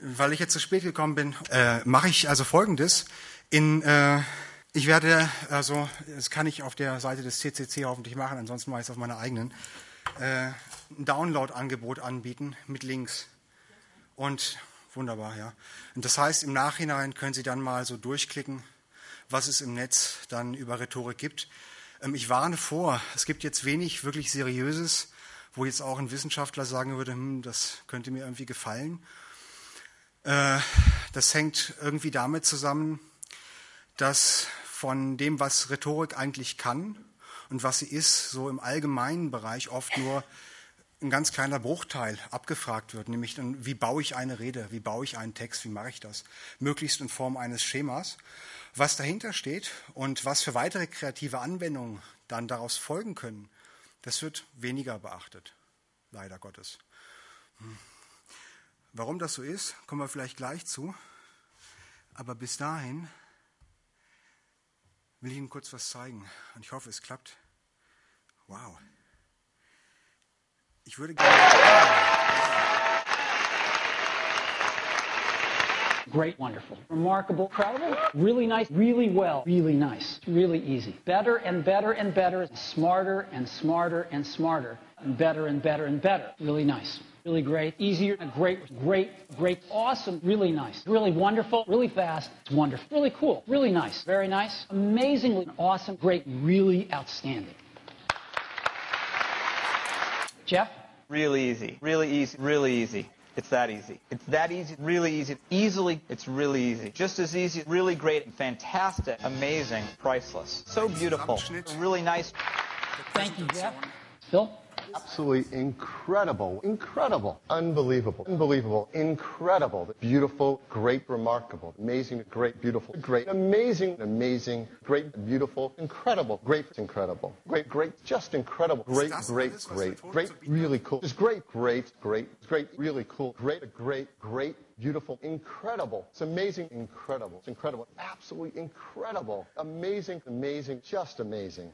Weil ich jetzt zu spät gekommen bin, äh, mache ich also Folgendes. In, äh, ich werde, also das kann ich auf der Seite des CCC hoffentlich machen, ansonsten mache ich es auf meiner eigenen, äh, ein Download-Angebot anbieten mit Links. Und wunderbar, ja. Und das heißt, im Nachhinein können Sie dann mal so durchklicken, was es im Netz dann über Rhetorik gibt. Ähm, ich warne vor, es gibt jetzt wenig wirklich Seriöses, wo jetzt auch ein Wissenschaftler sagen würde, hm, das könnte mir irgendwie gefallen. Äh, das hängt irgendwie damit zusammen, dass von dem, was Rhetorik eigentlich kann und was sie ist, so im allgemeinen Bereich oft nur ein ganz kleiner Bruchteil abgefragt wird, nämlich dann, wie baue ich eine Rede, wie baue ich einen Text, wie mache ich das, möglichst in Form eines Schemas. Was dahinter steht und was für weitere kreative Anwendungen dann daraus folgen können, das wird weniger beachtet, leider Gottes. Hm. Warum das so ist, kommen wir vielleicht gleich zu. Aber bis dahin will ich Ihnen kurz was zeigen. Und ich hoffe, es klappt. Wow. Ich würde gerne. Great, wonderful, remarkable, incredible, really nice, really well, really nice, really easy. Better and better and better, smarter and smarter and smarter, and better and better and better. Really nice, really great, easier, great, great, great, awesome, really nice, really wonderful, really fast, it's wonderful, really cool, really nice, very nice, amazingly awesome, great, really outstanding. Jeff? Really easy, really easy, really easy. It's that easy. It's that easy, really easy. Easily, it's really easy. Just as easy, really great, fantastic, amazing, priceless. So beautiful, really nice. Thank you, Jeff. Phil? Absolutely incredible, incredible, unbelievable, unbelievable, incredible, beautiful, great, remarkable, amazing, great, beautiful, great, amazing, amazing, great, beautiful, incredible, great, incredible, great, great, just incredible, great, great, great, great, really cool, just great, great, great, great, really cool, great, great, great, beautiful, incredible. It's amazing, incredible. It's incredible. Absolutely incredible. Amazing, amazing, just amazing.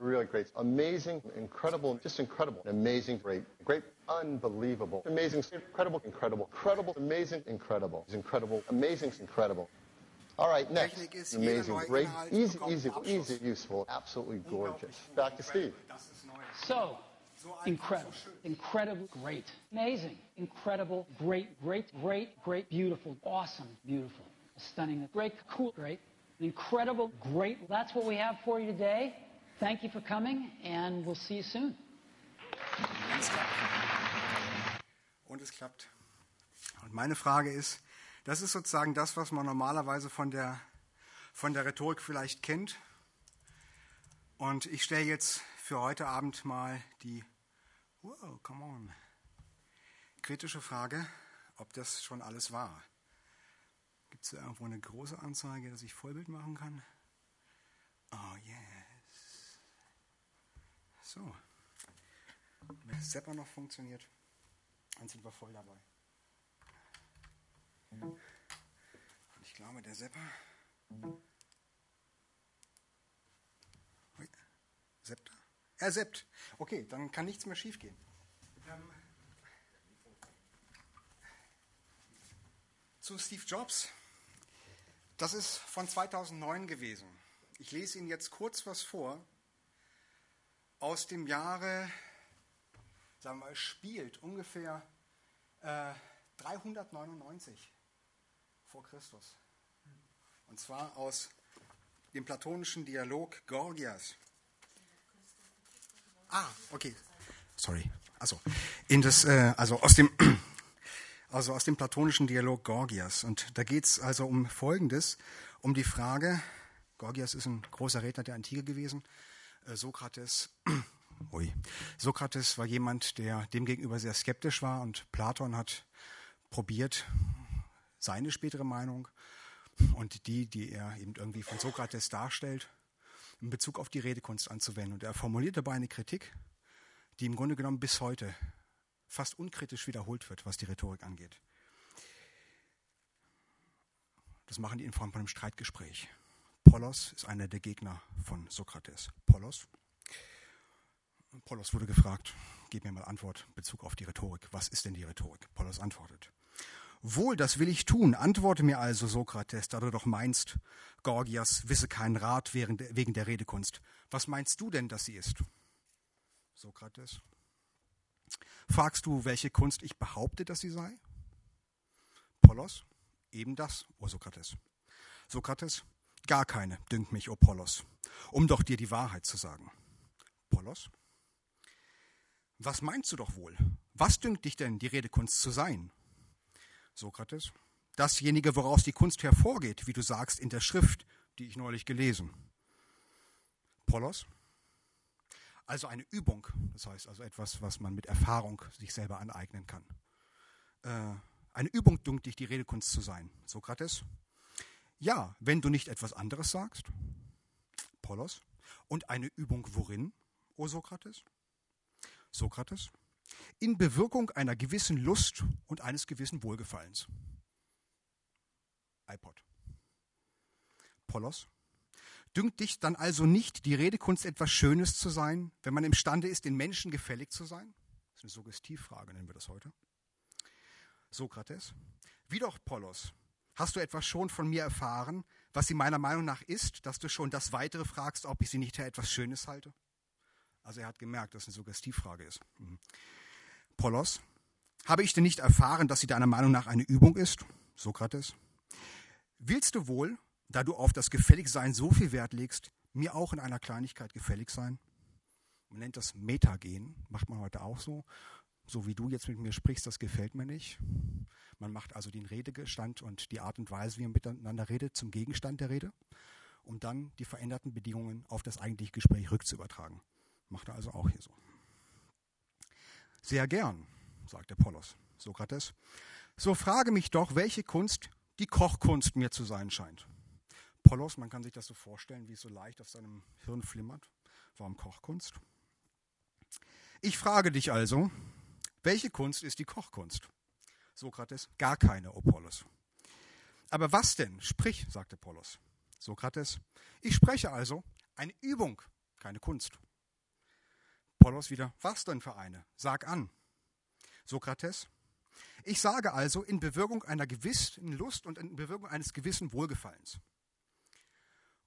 Really great. Amazing, incredible, just incredible. Amazing, great, great, unbelievable. Amazing, incredible, incredible, incredible, amazing, incredible. It's incredible, amazing, incredible. All right, next. Amazing, great, easy, easy, easy, useful, absolutely gorgeous. Back to Steve. So, incredible, incredible, great, amazing, incredible, great, great, great, great, beautiful, awesome, beautiful, stunning, great, cool, great, incredible, great. That's what we have for you today. Thank you for coming and we'll see you soon. Und es klappt. Und meine Frage ist, das ist sozusagen das, was man normalerweise von der, von der Rhetorik vielleicht kennt. Und ich stelle jetzt für heute Abend mal die, wow, come on, kritische Frage, ob das schon alles war. Gibt es da irgendwo eine große Anzeige, dass ich Vollbild machen kann? Oh yes. So. Wenn Zapper noch funktioniert, dann sind wir voll dabei. Und ich glaube, der Zapper. Ui, er? Er seppt. Okay, dann kann nichts mehr schiefgehen. Ähm, zu Steve Jobs. Das ist von 2009 gewesen. Ich lese Ihnen jetzt kurz was vor aus dem Jahre, sagen wir, spielt ungefähr äh, 399 vor Christus. Und zwar aus dem platonischen Dialog Gorgias. Ah, okay. Sorry. Also, in das, äh, also aus dem, also aus dem platonischen Dialog Gorgias. Und da geht es also um Folgendes, um die Frage, Gorgias ist ein großer Redner der Antike gewesen, Sokrates, ui, Sokrates war jemand, der demgegenüber sehr skeptisch war und Platon hat probiert, seine spätere Meinung und die, die er eben irgendwie von Sokrates darstellt, in Bezug auf die Redekunst anzuwenden. Und er formuliert dabei eine Kritik, die im Grunde genommen bis heute fast unkritisch wiederholt wird, was die Rhetorik angeht. Das machen die in Form von einem Streitgespräch. Polos ist einer der Gegner von Sokrates. Polos. Polos wurde gefragt, gib mir mal Antwort in Bezug auf die Rhetorik. Was ist denn die Rhetorik? Polos antwortet. Wohl, das will ich tun. Antworte mir also, Sokrates, da du doch meinst, Gorgias wisse keinen Rat wegen der Redekunst. Was meinst du denn, dass sie ist? Sokrates. Fragst du, welche Kunst ich behaupte, dass sie sei? Polos. Eben das, o Sokrates. Sokrates. Gar keine, dünkt mich, o Polos, um doch dir die Wahrheit zu sagen. Polos. Was meinst du doch wohl? Was dünkt dich denn, die Redekunst zu sein? Sokrates. Dasjenige, woraus die Kunst hervorgeht, wie du sagst, in der Schrift, die ich neulich gelesen. Polos. Also eine Übung, das heißt also etwas, was man mit Erfahrung sich selber aneignen kann. Äh, eine Übung dünkt dich, die Redekunst zu sein. Sokrates. Ja, wenn du nicht etwas anderes sagst. Polos. Und eine Übung worin, o Sokrates? Sokrates in Bewirkung einer gewissen Lust und eines gewissen Wohlgefallens. iPod. Polos. Dünkt dich dann also nicht, die Redekunst etwas Schönes zu sein, wenn man imstande ist, den Menschen gefällig zu sein? Das ist eine Suggestivfrage, nennen wir das heute. Sokrates. Wie doch, Polos, hast du etwas schon von mir erfahren, was sie meiner Meinung nach ist, dass du schon das Weitere fragst, ob ich sie nicht für etwas Schönes halte? Also er hat gemerkt, dass es eine Suggestivfrage ist. Mhm. Polos, habe ich denn nicht erfahren, dass sie deiner Meinung nach eine Übung ist? Sokrates. Willst du wohl, da du auf das Gefälligsein so viel Wert legst, mir auch in einer Kleinigkeit gefällig sein? Man nennt das Metagen, macht man heute auch so. So wie du jetzt mit mir sprichst, das gefällt mir nicht. Man macht also den Redegestand und die Art und Weise, wie man miteinander redet, zum Gegenstand der Rede, um dann die veränderten Bedingungen auf das eigentliche Gespräch rückzuübertragen. Macht er also auch hier so. Sehr gern, sagt Apollos. Sokrates. So frage mich doch, welche Kunst die Kochkunst mir zu sein scheint. Apollos, man kann sich das so vorstellen, wie es so leicht auf seinem Hirn flimmert. Warum Kochkunst? Ich frage dich also, welche Kunst ist die Kochkunst? Sokrates, gar keine, Apollos. Aber was denn? Sprich, sagte Apollos. Sokrates, ich spreche also, eine Übung, keine Kunst. Apollos wieder, was denn für eine? Sag an. Sokrates, ich sage also in Bewirkung einer gewissen Lust und in Bewirkung eines gewissen Wohlgefallens.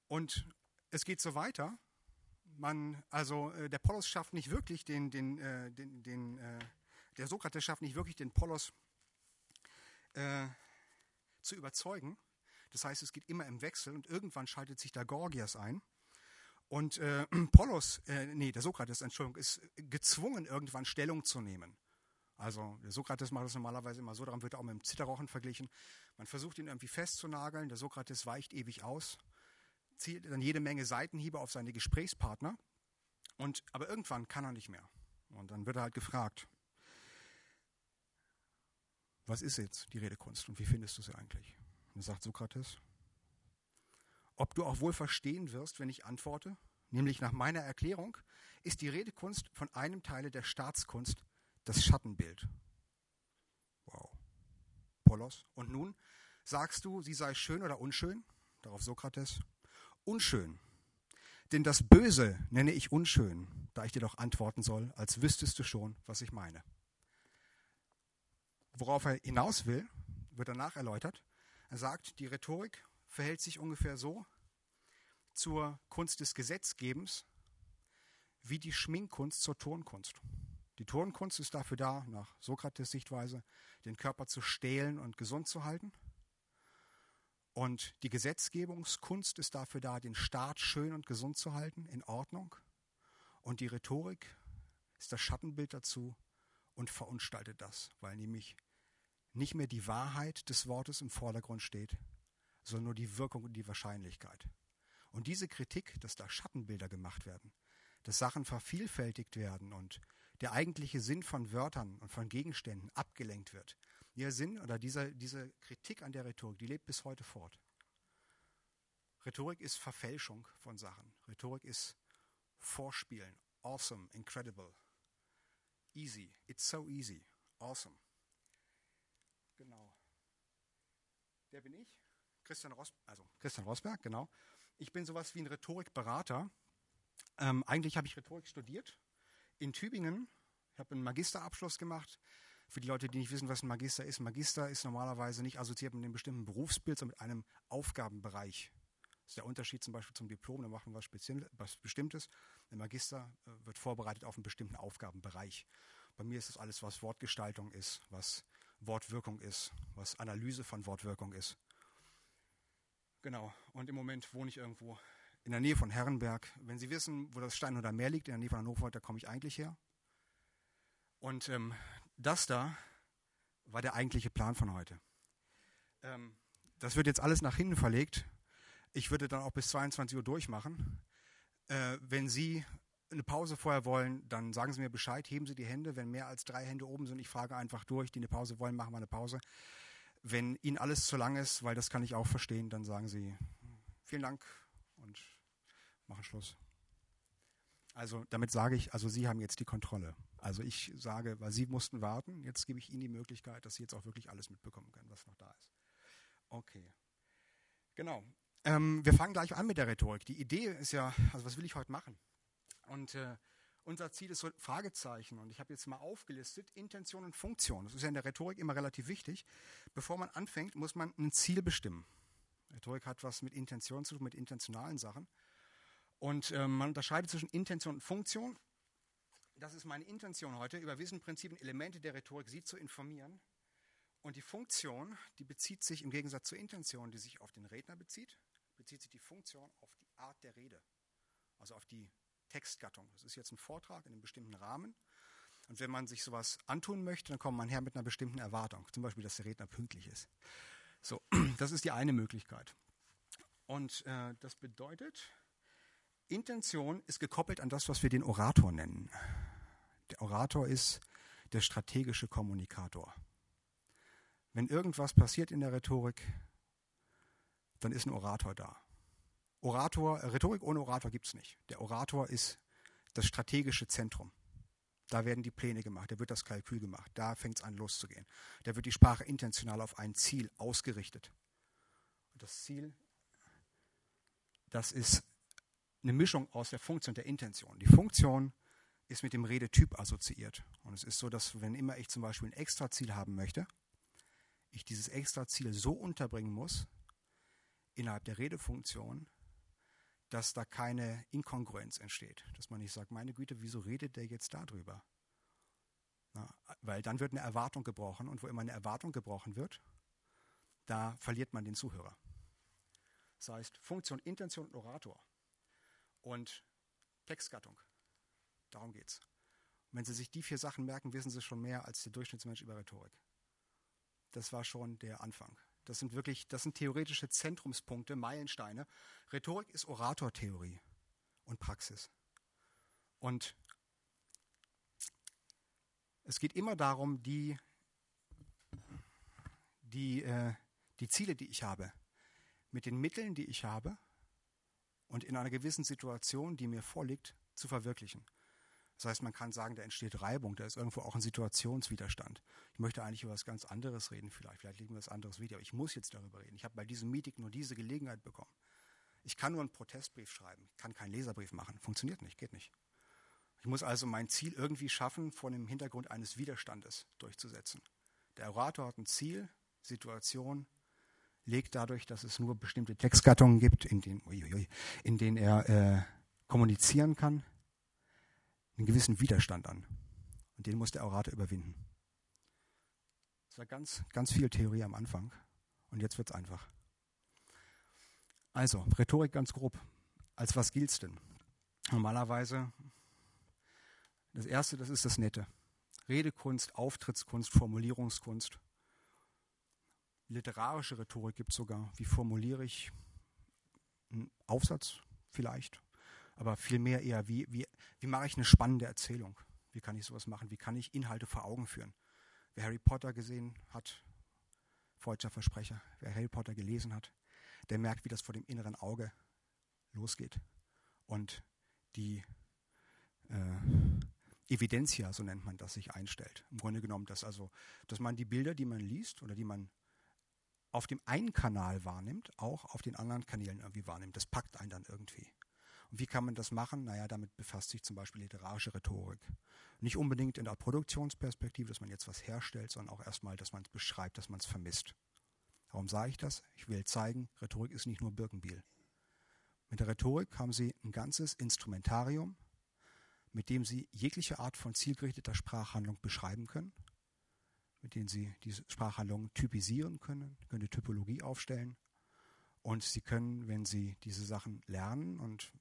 Und es geht so weiter. Man, also äh, der Polos schafft nicht wirklich den, den, äh, den, den äh, der Sokrates schafft nicht wirklich den Polos äh, zu überzeugen. Das heißt, es geht immer im Wechsel und irgendwann schaltet sich da Gorgias ein und äh, Polos, äh, nee, der Sokrates, Entschuldigung, ist gezwungen, irgendwann Stellung zu nehmen. Also der Sokrates macht das normalerweise immer so, daran wird er auch mit dem Zitterrochen verglichen. Man versucht ihn irgendwie festzunageln, der Sokrates weicht ewig aus, zielt dann jede Menge Seitenhiebe auf seine Gesprächspartner, und, aber irgendwann kann er nicht mehr. Und dann wird er halt gefragt, was ist jetzt die Redekunst und wie findest du sie eigentlich? Und dann sagt Sokrates, ob du auch wohl verstehen wirst, wenn ich antworte, nämlich nach meiner Erklärung, ist die Redekunst von einem Teile der Staatskunst das Schattenbild. Wow. Polos. Und nun sagst du, sie sei schön oder unschön? Darauf Sokrates. Unschön. Denn das Böse nenne ich unschön, da ich dir doch antworten soll, als wüsstest du schon, was ich meine. Worauf er hinaus will, wird danach erläutert. Er sagt, die Rhetorik verhält sich ungefähr so zur Kunst des Gesetzgebens wie die Schminkkunst zur Tonkunst. Die Tonkunst ist dafür da, nach Sokrates Sichtweise, den Körper zu stählen und gesund zu halten. Und die Gesetzgebungskunst ist dafür da, den Staat schön und gesund zu halten, in Ordnung. Und die Rhetorik ist das Schattenbild dazu und verunstaltet das, weil nämlich nicht mehr die Wahrheit des Wortes im Vordergrund steht, sondern nur die Wirkung und die Wahrscheinlichkeit. Und diese Kritik, dass da Schattenbilder gemacht werden, dass Sachen vervielfältigt werden und der eigentliche Sinn von Wörtern und von Gegenständen abgelenkt wird. Ihr Sinn oder diese, diese Kritik an der Rhetorik, die lebt bis heute fort. Rhetorik ist Verfälschung von Sachen. Rhetorik ist Vorspielen. Awesome, incredible, easy. It's so easy. Awesome. Genau. Der bin ich. Christian, Ros also Christian Rosberg, genau. Ich bin sowas wie ein Rhetorikberater. Ähm, eigentlich habe ich Rhetorik studiert in Tübingen. Ich habe einen Magisterabschluss gemacht, Für die Leute, die nicht wissen, was ein Magister ist, Magister ist normalerweise nicht assoziiert mit einem bestimmten Berufsbild, sondern mit einem Aufgabenbereich. Ist der Unterschied zum Beispiel zum Diplom, da machen wir was Bestimmtes. Der Magister äh, wird vorbereitet auf einen bestimmten Aufgabenbereich. Bei mir ist das alles, was Wortgestaltung ist, was Wortwirkung ist, was Analyse von Wortwirkung ist. Genau, und im Moment wohne ich irgendwo in der Nähe von Herrenberg. Wenn Sie wissen, wo das Stein oder Meer liegt, in der Nähe von Hannover, da komme ich eigentlich her. Und ähm, das da war der eigentliche Plan von heute. Ähm, das wird jetzt alles nach hinten verlegt. Ich würde dann auch bis 22 Uhr durchmachen. Äh, wenn Sie eine Pause vorher wollen, dann sagen Sie mir Bescheid, heben Sie die Hände. Wenn mehr als drei Hände oben sind, ich frage einfach durch, die eine Pause wollen, machen wir eine Pause. Wenn Ihnen alles zu lang ist, weil das kann ich auch verstehen, dann sagen Sie vielen Dank und machen Schluss. Also damit sage ich, also Sie haben jetzt die Kontrolle. Also ich sage, weil Sie mussten warten, jetzt gebe ich Ihnen die Möglichkeit, dass Sie jetzt auch wirklich alles mitbekommen können, was noch da ist. Okay. Genau. Ähm, wir fangen gleich an mit der Rhetorik. Die Idee ist ja, also was will ich heute machen? Und äh, unser Ziel ist so Fragezeichen. Und ich habe jetzt mal aufgelistet, Intention und Funktion. Das ist ja in der Rhetorik immer relativ wichtig. Bevor man anfängt, muss man ein Ziel bestimmen. Rhetorik hat was mit Intention zu tun, mit intentionalen Sachen. Und äh, man unterscheidet zwischen Intention und Funktion. Das ist meine Intention heute, über Wissenprinzipien, Elemente der Rhetorik Sie zu informieren. Und die Funktion, die bezieht sich im Gegensatz zur Intention, die sich auf den Redner bezieht, bezieht sich die Funktion auf die Art der Rede, also auf die Textgattung. Das ist jetzt ein Vortrag in einem bestimmten Rahmen. Und wenn man sich sowas antun möchte, dann kommt man her mit einer bestimmten Erwartung. Zum Beispiel, dass der Redner pünktlich ist. So, das ist die eine Möglichkeit. Und äh, das bedeutet, Intention ist gekoppelt an das, was wir den Orator nennen. Der Orator ist der strategische Kommunikator. Wenn irgendwas passiert in der Rhetorik, dann ist ein Orator da. Orator, Rhetorik ohne Orator gibt es nicht. Der Orator ist das strategische Zentrum. Da werden die Pläne gemacht, da wird das Kalkül gemacht, da fängt es an loszugehen. Da wird die Sprache intentional auf ein Ziel ausgerichtet. Und das Ziel, das ist eine Mischung aus der Funktion und der Intention. Die Funktion ist mit dem Redetyp assoziiert. Und es ist so, dass wenn immer ich zum Beispiel ein Extraziel haben möchte, ich dieses Extraziel so unterbringen muss, innerhalb der Redefunktion, dass da keine Inkongruenz entsteht. Dass man nicht sagt, meine Güte, wieso redet der jetzt darüber? Na, weil dann wird eine Erwartung gebrochen und wo immer eine Erwartung gebrochen wird, da verliert man den Zuhörer. Das heißt, Funktion, Intention und Orator und Textgattung. Darum geht's. Und wenn Sie sich die vier Sachen merken, wissen Sie schon mehr als der Durchschnittsmensch über Rhetorik. Das war schon der Anfang. Das sind wirklich, das sind theoretische Zentrumspunkte, Meilensteine. Rhetorik ist Oratortheorie und Praxis. Und es geht immer darum, die, die, äh, die Ziele, die ich habe, mit den Mitteln, die ich habe und in einer gewissen Situation, die mir vorliegt, zu verwirklichen. Das heißt, man kann sagen, da entsteht Reibung, da ist irgendwo auch ein Situationswiderstand. Ich möchte eigentlich über was ganz anderes reden vielleicht. Vielleicht liegt mir was anderes wieder, aber ich muss jetzt darüber reden. Ich habe bei diesem Meeting nur diese Gelegenheit bekommen. Ich kann nur einen Protestbrief schreiben, ich kann keinen Leserbrief machen. Funktioniert nicht, geht nicht. Ich muss also mein Ziel irgendwie schaffen, vor dem Hintergrund eines Widerstandes durchzusetzen. Der Orator hat ein Ziel, Situation, legt dadurch, dass es nur bestimmte Textgattungen gibt, in denen, in denen er äh, kommunizieren kann, einen gewissen Widerstand an. Und den muss der Orator überwinden. Das war ganz, ganz viel Theorie am Anfang. Und jetzt wird es einfach. Also, Rhetorik ganz grob. Als was gilt es denn? Normalerweise, das erste, das ist das Nette. Redekunst, Auftrittskunst, Formulierungskunst. Literarische Rhetorik gibt es sogar. Wie formuliere ich einen Aufsatz vielleicht? Aber vielmehr eher, wie, wie, wie mache ich eine spannende Erzählung? Wie kann ich sowas machen? Wie kann ich Inhalte vor Augen führen? Wer Harry Potter gesehen hat, falscher Versprecher, wer Harry Potter gelesen hat, der merkt, wie das vor dem inneren Auge losgeht. Und die äh, Evidentia, so nennt man das, sich einstellt. Im Grunde genommen, dass also, dass man die Bilder, die man liest oder die man auf dem einen Kanal wahrnimmt, auch auf den anderen Kanälen irgendwie wahrnimmt. Das packt einen dann irgendwie. Wie kann man das machen? Naja, damit befasst sich zum Beispiel literarische Rhetorik. Nicht unbedingt in der Produktionsperspektive, dass man jetzt was herstellt, sondern auch erstmal, dass man es beschreibt, dass man es vermisst. Warum sage ich das? Ich will zeigen, Rhetorik ist nicht nur Birkenbiel. Mit der Rhetorik haben Sie ein ganzes Instrumentarium, mit dem Sie jegliche Art von zielgerichteter Sprachhandlung beschreiben können, mit dem Sie diese Sprachhandlung typisieren können, können eine Typologie aufstellen und Sie können, wenn Sie diese Sachen lernen und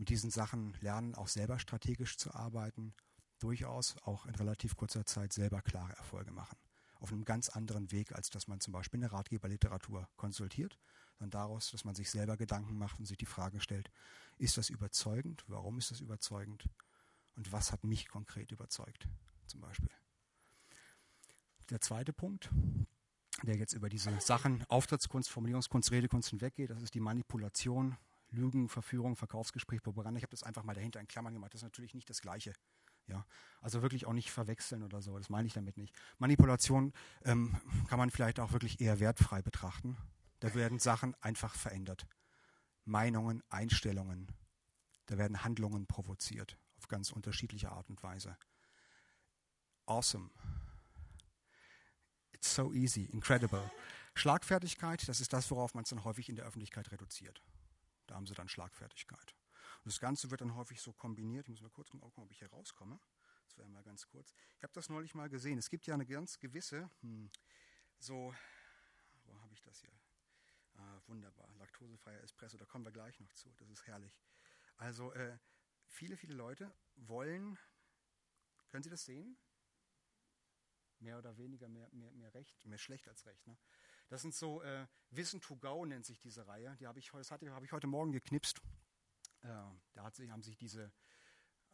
mit diesen Sachen lernen, auch selber strategisch zu arbeiten, durchaus auch in relativ kurzer Zeit selber klare Erfolge machen. Auf einem ganz anderen Weg, als dass man zum Beispiel eine Ratgeberliteratur konsultiert, sondern daraus, dass man sich selber Gedanken macht und sich die Frage stellt, ist das überzeugend? Warum ist das überzeugend? Und was hat mich konkret überzeugt? Zum Beispiel. Der zweite Punkt, der jetzt über diese Sachen Auftrittskunst, Formulierungskunst, Redekunst hinweggeht, das ist die Manipulation Lügen, Verführung, Verkaufsgespräch, Propaganda. Ich habe das einfach mal dahinter in Klammern gemacht. Das ist natürlich nicht das Gleiche. Ja, also wirklich auch nicht verwechseln oder so. Das meine ich damit nicht. Manipulation ähm, kann man vielleicht auch wirklich eher wertfrei betrachten. Da werden Sachen einfach verändert. Meinungen, Einstellungen. Da werden Handlungen provoziert auf ganz unterschiedliche Art und Weise. Awesome. It's so easy, incredible. Schlagfertigkeit, das ist das, worauf man es dann häufig in der Öffentlichkeit reduziert. Da haben sie dann Schlagfertigkeit. Und das Ganze wird dann häufig so kombiniert. Ich muss mal kurz gucken, ob ich hier rauskomme. Das wäre mal ganz kurz. Ich habe das neulich mal gesehen. Es gibt ja eine ganz gewisse, hm, so, wo habe ich das hier? Ah, wunderbar, laktosefreier Espresso, da kommen wir gleich noch zu. Das ist herrlich. Also, äh, viele, viele Leute wollen, können Sie das sehen? Mehr oder weniger, mehr, mehr, mehr recht, mehr schlecht als recht. Ne? Das sind so äh, Wissen to Go nennt sich diese Reihe. Die habe ich, das hatte, habe ich heute Morgen geknipst. Äh, da hat sich, haben sich diese,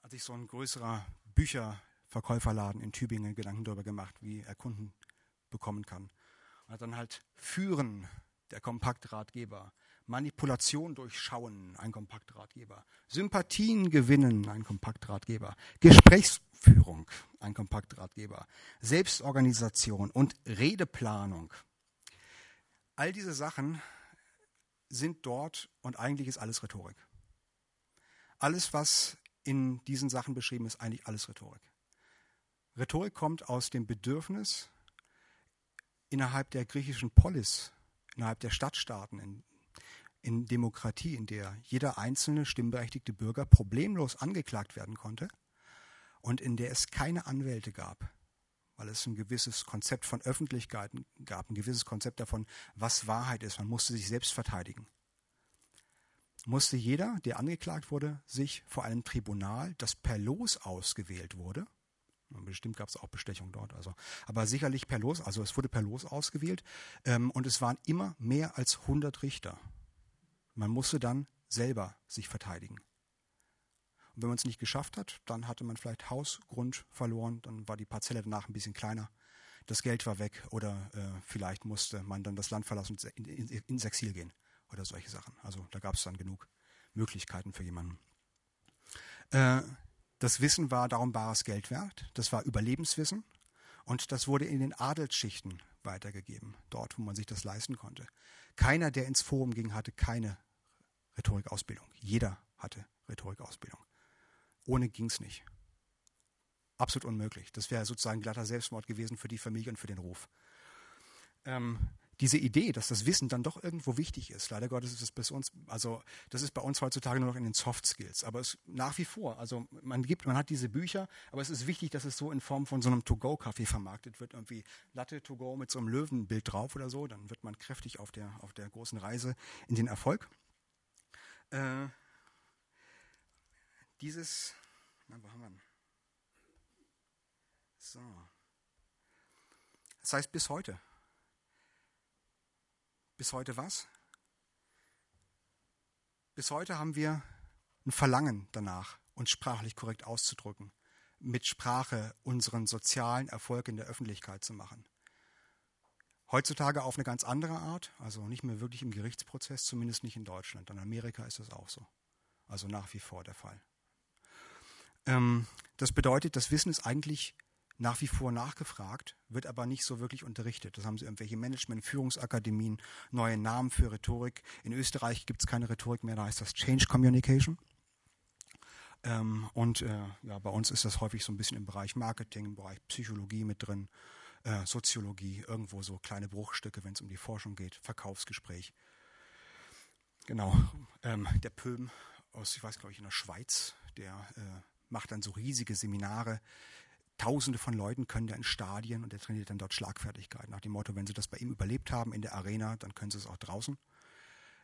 hat sich so ein größerer Bücherverkäuferladen in Tübingen Gedanken darüber gemacht, wie er Kunden bekommen kann. Und hat dann halt Führen, der Kompaktratgeber, Manipulation durchschauen, ein Kompaktratgeber, Sympathien gewinnen, ein Kompaktratgeber, Gesprächsführung, ein Kompaktratgeber, Selbstorganisation und Redeplanung, All diese Sachen sind dort und eigentlich ist alles Rhetorik. Alles, was in diesen Sachen beschrieben ist, eigentlich alles Rhetorik. Rhetorik kommt aus dem Bedürfnis, innerhalb der griechischen Polis, innerhalb der Stadtstaaten, in, in Demokratie, in der jeder einzelne stimmberechtigte Bürger problemlos angeklagt werden konnte und in der es keine Anwälte gab, weil es ein gewisses Konzept von Öffentlichkeit gab, ein gewisses Konzept davon, was Wahrheit ist. Man musste sich selbst verteidigen. Musste jeder, der angeklagt wurde, sich vor einem Tribunal, das per Los ausgewählt wurde, bestimmt gab es auch Bestechung dort, also, aber sicherlich per Los, also es wurde per Los ausgewählt ähm, und es waren immer mehr als 100 Richter. Man musste dann selber sich verteidigen. Und wenn man es nicht geschafft hat, dann hatte man vielleicht Haus, Grund verloren, dann war die Parzelle danach ein bisschen kleiner. Das Geld war weg oder äh, vielleicht musste man dann das Land verlassen und in, in, ins Exil gehen oder solche Sachen. Also da gab es dann genug Möglichkeiten für jemanden. Äh, das Wissen war darum bares Geld wert. Das war Überlebenswissen. Und das wurde in den Adelsschichten weitergegeben, dort, wo man sich das leisten konnte. Keiner, der ins Forum ging, hatte keine Rhetorikausbildung. Jeder hatte Rhetorikausbildung. Ohne ging es nicht. Absolut unmöglich. Das wäre sozusagen glatter Selbstmord gewesen für die Familie und für den Ruf. Ähm, diese Idee, dass das Wissen dann doch irgendwo wichtig ist, leider Gottes ist es bei uns, also das ist bei uns heutzutage nur noch in den Soft Skills, aber es nach wie vor, also man gibt, man hat diese Bücher, aber es ist wichtig, dass es so in Form von so einem To-Go-Kaffee vermarktet wird, irgendwie Latte To-Go mit so einem Löwenbild drauf oder so, dann wird man kräftig auf der, auf der großen Reise in den Erfolg. Äh, dieses, na, wo haben wir ihn? So. Das heißt bis heute. Bis heute was? Bis heute haben wir ein Verlangen danach, uns sprachlich korrekt auszudrücken, mit Sprache unseren sozialen Erfolg in der Öffentlichkeit zu machen. Heutzutage auf eine ganz andere Art, also nicht mehr wirklich im Gerichtsprozess, zumindest nicht in Deutschland. In Amerika ist das auch so. Also nach wie vor der Fall. Ähm, das bedeutet, das Wissen ist eigentlich nach wie vor nachgefragt, wird aber nicht so wirklich unterrichtet. Das haben sie irgendwelche Management, Führungsakademien, neue Namen für Rhetorik. In Österreich gibt es keine Rhetorik mehr, da heißt das Change Communication. Ähm, und äh, ja, bei uns ist das häufig so ein bisschen im Bereich Marketing, im Bereich Psychologie mit drin, äh, Soziologie, irgendwo so kleine Bruchstücke, wenn es um die Forschung geht, Verkaufsgespräch. Genau. Ähm, der Pöhm aus, ich weiß glaube ich, in der Schweiz, der äh, macht dann so riesige Seminare. Tausende von Leuten können da in Stadien und der trainiert dann dort Schlagfertigkeit. Nach dem Motto, wenn sie das bei ihm überlebt haben in der Arena, dann können sie es auch draußen.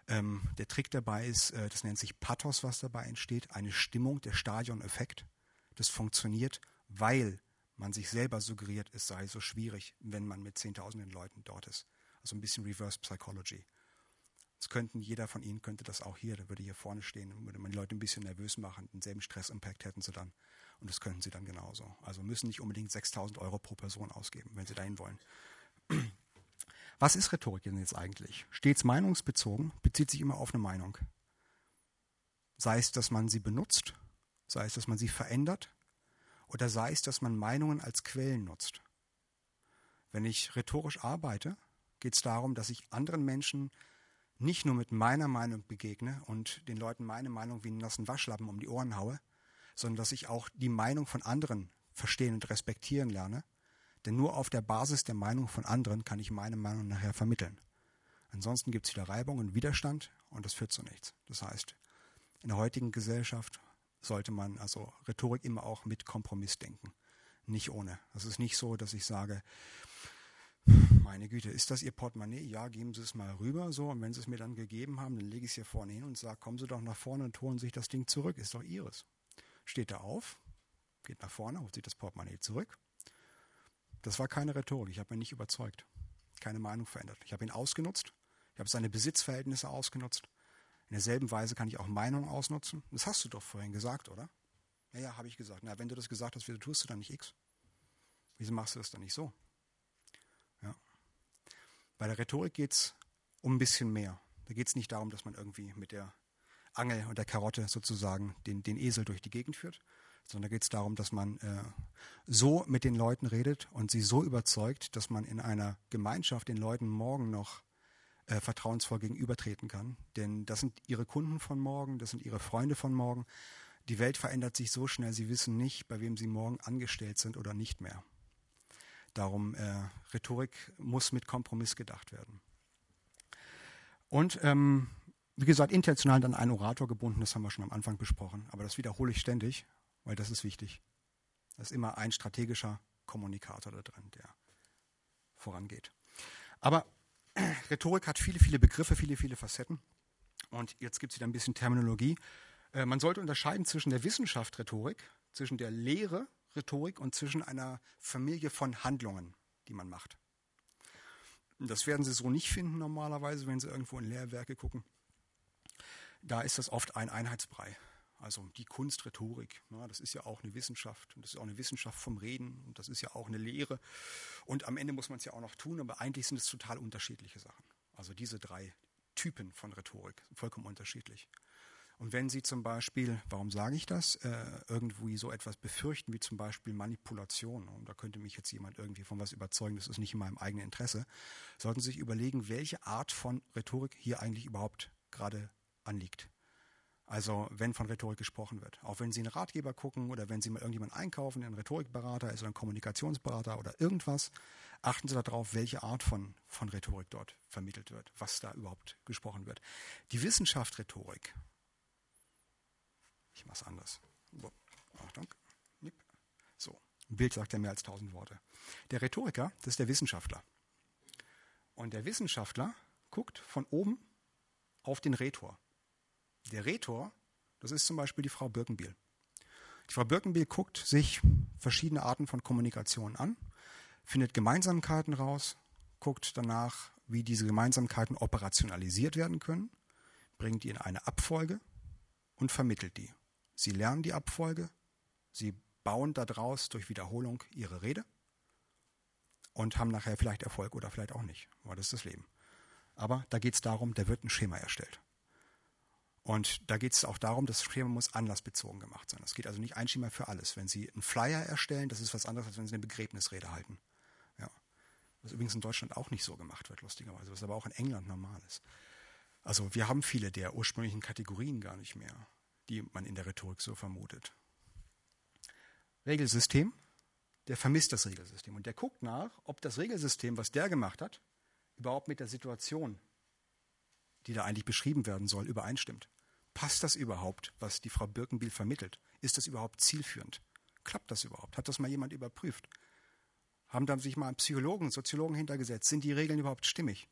Ähm, der Trick dabei ist, äh, das nennt sich Pathos, was dabei entsteht, eine Stimmung, der Stadioneffekt. Das funktioniert, weil man sich selber suggeriert, es sei so schwierig, wenn man mit zehntausenden Leuten dort ist. Also ein bisschen Reverse Psychology. Das könnten, jeder von Ihnen könnte das auch hier, da würde hier vorne stehen und würde man die Leute ein bisschen nervös machen. Denselben Stressimpact hätten sie dann. Und das könnten sie dann genauso. Also müssen nicht unbedingt 6000 Euro pro Person ausgeben, wenn sie dahin wollen. Was ist Rhetorik denn jetzt eigentlich? Stets meinungsbezogen, bezieht sich immer auf eine Meinung. Sei es, dass man sie benutzt, sei es, dass man sie verändert, oder sei es, dass man Meinungen als Quellen nutzt. Wenn ich rhetorisch arbeite, geht es darum, dass ich anderen Menschen nicht nur mit meiner Meinung begegne und den Leuten meine Meinung wie einen nassen Waschlappen um die Ohren haue, sondern dass ich auch die Meinung von anderen verstehen und respektieren lerne. Denn nur auf der Basis der Meinung von anderen kann ich meine Meinung nachher vermitteln. Ansonsten gibt es wieder Reibung und Widerstand und das führt zu nichts. Das heißt, in der heutigen Gesellschaft sollte man also Rhetorik immer auch mit Kompromiss denken. Nicht ohne. Es ist nicht so, dass ich sage, meine Güte, ist das Ihr Portemonnaie? Ja, geben Sie es mal rüber. So, und wenn Sie es mir dann gegeben haben, dann lege ich es hier vorne hin und sage, kommen Sie doch nach vorne und holen sich das Ding zurück. Ist doch Ihres. Steht da auf, geht nach vorne, holt sich das Portemonnaie zurück. Das war keine Rhetorik. Ich habe ihn nicht überzeugt. Keine Meinung verändert. Ich habe ihn ausgenutzt. Ich habe seine Besitzverhältnisse ausgenutzt. In derselben Weise kann ich auch Meinung ausnutzen. Das hast du doch vorhin gesagt, oder? Ja, ja, habe ich gesagt. Na, wenn du das gesagt hast, wieso tust du dann nicht X? Wieso machst du das dann nicht so? Bei der Rhetorik geht es um ein bisschen mehr. Da geht es nicht darum, dass man irgendwie mit der Angel und der Karotte sozusagen den, den Esel durch die Gegend führt, sondern da geht es darum, dass man äh, so mit den Leuten redet und sie so überzeugt, dass man in einer Gemeinschaft den Leuten morgen noch äh, vertrauensvoll gegenübertreten kann. Denn das sind ihre Kunden von morgen, das sind ihre Freunde von morgen. Die Welt verändert sich so schnell, sie wissen nicht, bei wem sie morgen angestellt sind oder nicht mehr. Darum, äh, Rhetorik muss mit Kompromiss gedacht werden. Und ähm, wie gesagt, intentional dann ein Orator gebunden, das haben wir schon am Anfang besprochen, aber das wiederhole ich ständig, weil das ist wichtig. Da ist immer ein strategischer Kommunikator da drin, der vorangeht. Aber Rhetorik hat viele, viele Begriffe, viele, viele Facetten. Und jetzt gibt es wieder ein bisschen Terminologie. Äh, man sollte unterscheiden zwischen der Wissenschaft Rhetorik, zwischen der Lehre Rhetorik und zwischen einer Familie von Handlungen, die man macht. Das werden Sie so nicht finden normalerweise, wenn Sie irgendwo in Lehrwerke gucken. Da ist das oft ein Einheitsbrei. Also die Kunstrhetorik, ja, das ist ja auch eine Wissenschaft und das ist auch eine Wissenschaft vom Reden und das ist ja auch eine Lehre. Und am Ende muss man es ja auch noch tun, aber eigentlich sind es total unterschiedliche Sachen. Also diese drei Typen von Rhetorik, vollkommen unterschiedlich. Und wenn Sie zum Beispiel, warum sage ich das, äh, irgendwie so etwas befürchten wie zum Beispiel Manipulation, und da könnte mich jetzt jemand irgendwie von was überzeugen, das ist nicht in meinem eigenen Interesse, sollten Sie sich überlegen, welche Art von Rhetorik hier eigentlich überhaupt gerade anliegt. Also wenn von Rhetorik gesprochen wird. Auch wenn Sie einen Ratgeber gucken oder wenn Sie mal irgendjemanden einkaufen, einen Rhetorikberater ist oder einen Kommunikationsberater oder irgendwas, achten Sie darauf, welche Art von, von Rhetorik dort vermittelt wird, was da überhaupt gesprochen wird. Die Wissenschaft Rhetorik, ich mache es anders. Achtung. So, ein Bild sagt ja mehr als tausend Worte. Der Rhetoriker, das ist der Wissenschaftler. Und der Wissenschaftler guckt von oben auf den Rhetor. Der Rhetor, das ist zum Beispiel die Frau Birkenbiel. Die Frau Birkenbiel guckt sich verschiedene Arten von Kommunikation an, findet Gemeinsamkeiten raus, guckt danach, wie diese Gemeinsamkeiten operationalisiert werden können, bringt die in eine Abfolge und vermittelt die. Sie lernen die Abfolge, sie bauen daraus durch Wiederholung ihre Rede und haben nachher vielleicht Erfolg oder vielleicht auch nicht, weil das ist das Leben. Aber da geht es darum, da wird ein Schema erstellt. Und da geht es auch darum, das Schema muss anlassbezogen gemacht sein. Es geht also nicht ein Schema für alles. Wenn Sie einen Flyer erstellen, das ist was anderes, als wenn Sie eine Begräbnisrede halten. Ja. Was übrigens in Deutschland auch nicht so gemacht wird, lustigerweise, was aber auch in England normal ist. Also wir haben viele der ursprünglichen Kategorien gar nicht mehr. Die man in der Rhetorik so vermutet. Regelsystem, der vermisst das Regelsystem und der guckt nach, ob das Regelsystem, was der gemacht hat, überhaupt mit der Situation, die da eigentlich beschrieben werden soll, übereinstimmt. Passt das überhaupt, was die Frau Birkenbiel vermittelt? Ist das überhaupt zielführend? Klappt das überhaupt? Hat das mal jemand überprüft? Haben da sich mal Psychologen, Soziologen hintergesetzt? Sind die Regeln überhaupt stimmig?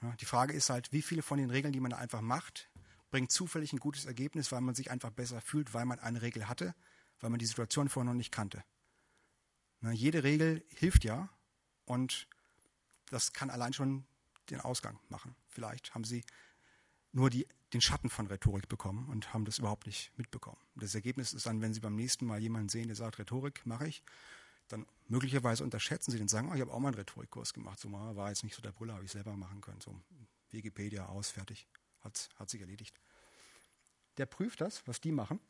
Ja, die Frage ist halt, wie viele von den Regeln, die man einfach macht, bringt zufällig ein gutes Ergebnis, weil man sich einfach besser fühlt, weil man eine Regel hatte, weil man die Situation vorher noch nicht kannte. Na, jede Regel hilft ja und das kann allein schon den Ausgang machen. Vielleicht haben Sie nur die, den Schatten von Rhetorik bekommen und haben das überhaupt nicht mitbekommen. Das Ergebnis ist dann, wenn Sie beim nächsten Mal jemanden sehen, der sagt, Rhetorik mache ich, dann möglicherweise unterschätzen Sie den, sagen, oh, ich habe auch mal einen Rhetorikkurs gemacht, so war jetzt nicht so der Brüller, habe ich selber machen können, so Wikipedia aus, fertig, hat, hat sich erledigt. Der prüft das, was die machen.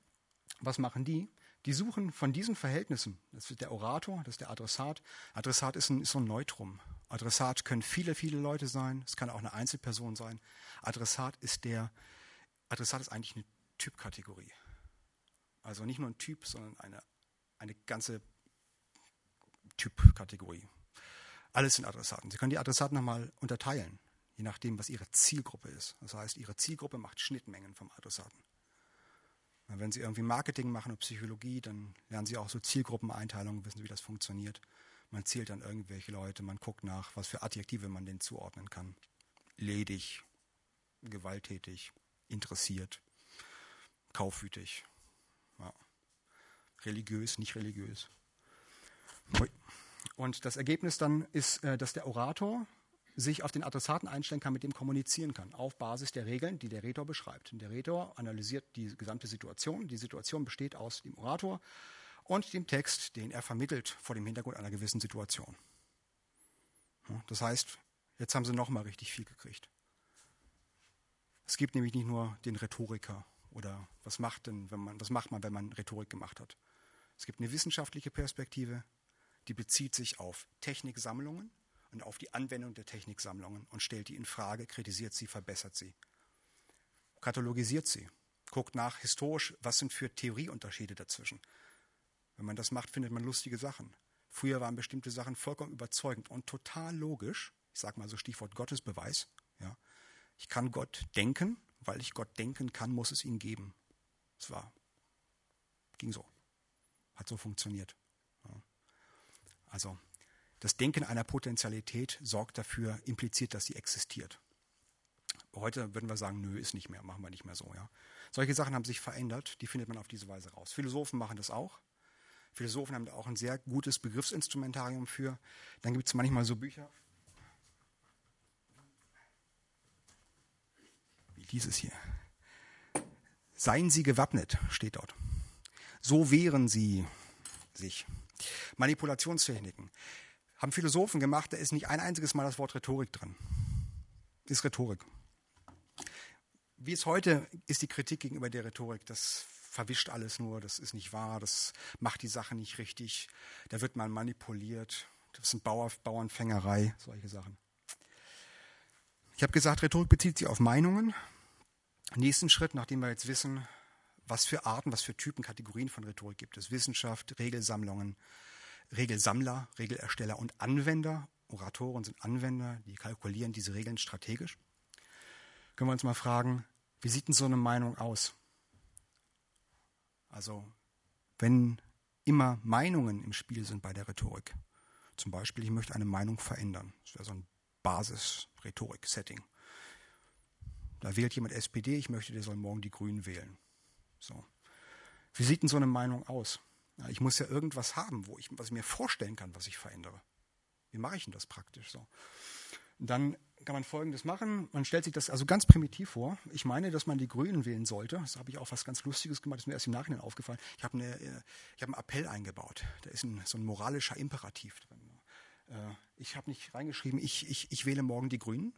Was machen die? Die suchen von diesen Verhältnissen, das ist der Orator, das ist der Adressat. Adressat ist, ein, ist so ein Neutrum. Adressat können viele, viele Leute sein, es kann auch eine Einzelperson sein. Adressat ist der, Adressat ist eigentlich eine Typkategorie. Also nicht nur ein Typ, sondern eine, eine ganze Typkategorie. Alles sind Adressaten. Sie können die Adressaten nochmal unterteilen, je nachdem, was Ihre Zielgruppe ist. Das heißt, Ihre Zielgruppe macht Schnittmengen vom Adressaten. Wenn Sie irgendwie Marketing machen und Psychologie, dann lernen Sie auch so Zielgruppeneinteilungen, wissen Sie, wie das funktioniert. Man zählt dann irgendwelche Leute, man guckt nach, was für Adjektive man denen zuordnen kann. Ledig, gewalttätig, interessiert, kaufwütig, ja. religiös, nicht religiös. Und das Ergebnis dann ist, äh, dass der Orator sich auf den Adressaten einstellen kann, mit dem kommunizieren kann, auf Basis der Regeln, die der Rhetor beschreibt. Der Rhetor analysiert die gesamte Situation. Die Situation besteht aus dem Orator und dem Text, den er vermittelt vor dem Hintergrund einer gewissen Situation. Das heißt, jetzt haben sie nochmal richtig viel gekriegt. Es gibt nämlich nicht nur den Rhetoriker oder was macht, denn, wenn man, was macht man, wenn man Rhetorik gemacht hat. Es gibt eine wissenschaftliche Perspektive, die bezieht sich auf Techniksammlungen und auf die Anwendung der Techniksammlungen und stellt die in Frage, kritisiert sie, verbessert sie, katalogisiert sie, guckt nach historisch, was sind für Theorieunterschiede dazwischen. Wenn man das macht, findet man lustige Sachen. Früher waren bestimmte Sachen vollkommen überzeugend und total logisch. Ich sage mal so Stichwort Gottesbeweis. Ja. Ich kann Gott denken, weil ich Gott denken kann, muss es ihn geben. Es war, ging so, hat so funktioniert. Ja. Also das Denken einer Potentialität sorgt dafür, impliziert, dass sie existiert. Heute würden wir sagen, nö, ist nicht mehr, machen wir nicht mehr so. Ja. Solche Sachen haben sich verändert, die findet man auf diese Weise raus. Philosophen machen das auch. Philosophen haben da auch ein sehr gutes Begriffsinstrumentarium für. Dann gibt es manchmal so Bücher. Wie dieses hier. Seien Sie gewappnet, steht dort. So wehren Sie sich. Manipulationstechniken haben Philosophen gemacht, da ist nicht ein einziges Mal das Wort Rhetorik drin. Ist Rhetorik. Wie es heute ist die Kritik gegenüber der Rhetorik, das verwischt alles nur, das ist nicht wahr, das macht die Sache nicht richtig, da wird man manipuliert, das sind Bauer, Bauernfängerei, solche Sachen. Ich habe gesagt, Rhetorik bezieht sich auf Meinungen. Nächsten Schritt, nachdem wir jetzt wissen, was für Arten, was für Typen, Kategorien von Rhetorik gibt es, Wissenschaft, Regelsammlungen, Regelsammler, Regelersteller und Anwender. Oratoren sind Anwender, die kalkulieren diese Regeln strategisch. Können wir uns mal fragen, wie sieht denn so eine Meinung aus? Also, wenn immer Meinungen im Spiel sind bei der Rhetorik, zum Beispiel, ich möchte eine Meinung verändern, das wäre so ein Basis-Rhetorik-Setting. Da wählt jemand SPD, ich möchte, der soll morgen die Grünen wählen. So. Wie sieht denn so eine Meinung aus? Ich muss ja irgendwas haben, wo ich, was ich mir vorstellen kann, was ich verändere. Wie mache ich denn das praktisch so? dann kann man Folgendes machen. Man stellt sich das also ganz primitiv vor. Ich meine, dass man die Grünen wählen sollte. Das habe ich auch was ganz Lustiges gemacht. Das ist mir erst im Nachhinein aufgefallen. Ich habe, eine, äh, ich habe einen Appell eingebaut. Da ist ein, so ein moralischer Imperativ drin. Äh, ich habe nicht reingeschrieben, ich, ich, ich wähle morgen die Grünen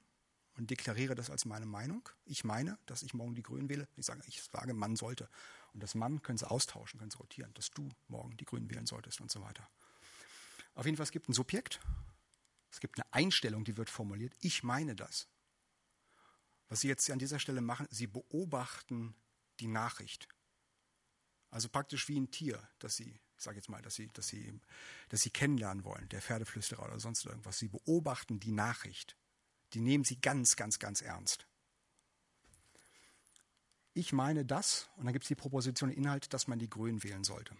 und deklariere das als meine Meinung. Ich meine, dass ich morgen die Grünen wähle. Ich sage, ich sage, man sollte. Und das Mann können sie austauschen, können sie rotieren, dass du morgen die Grünen wählen solltest und so weiter. Auf jeden Fall, es gibt ein Subjekt, es gibt eine Einstellung, die wird formuliert. Ich meine das. Was Sie jetzt an dieser Stelle machen, Sie beobachten die Nachricht. Also praktisch wie ein Tier, das sie, ich sage jetzt mal, dass sie, dass sie, dass sie kennenlernen wollen, der Pferdeflüsterer oder sonst irgendwas. Sie beobachten die Nachricht. Die nehmen sie ganz, ganz, ganz ernst. Ich meine das, und dann gibt es die Proposition Inhalt, dass man die Grünen wählen sollte.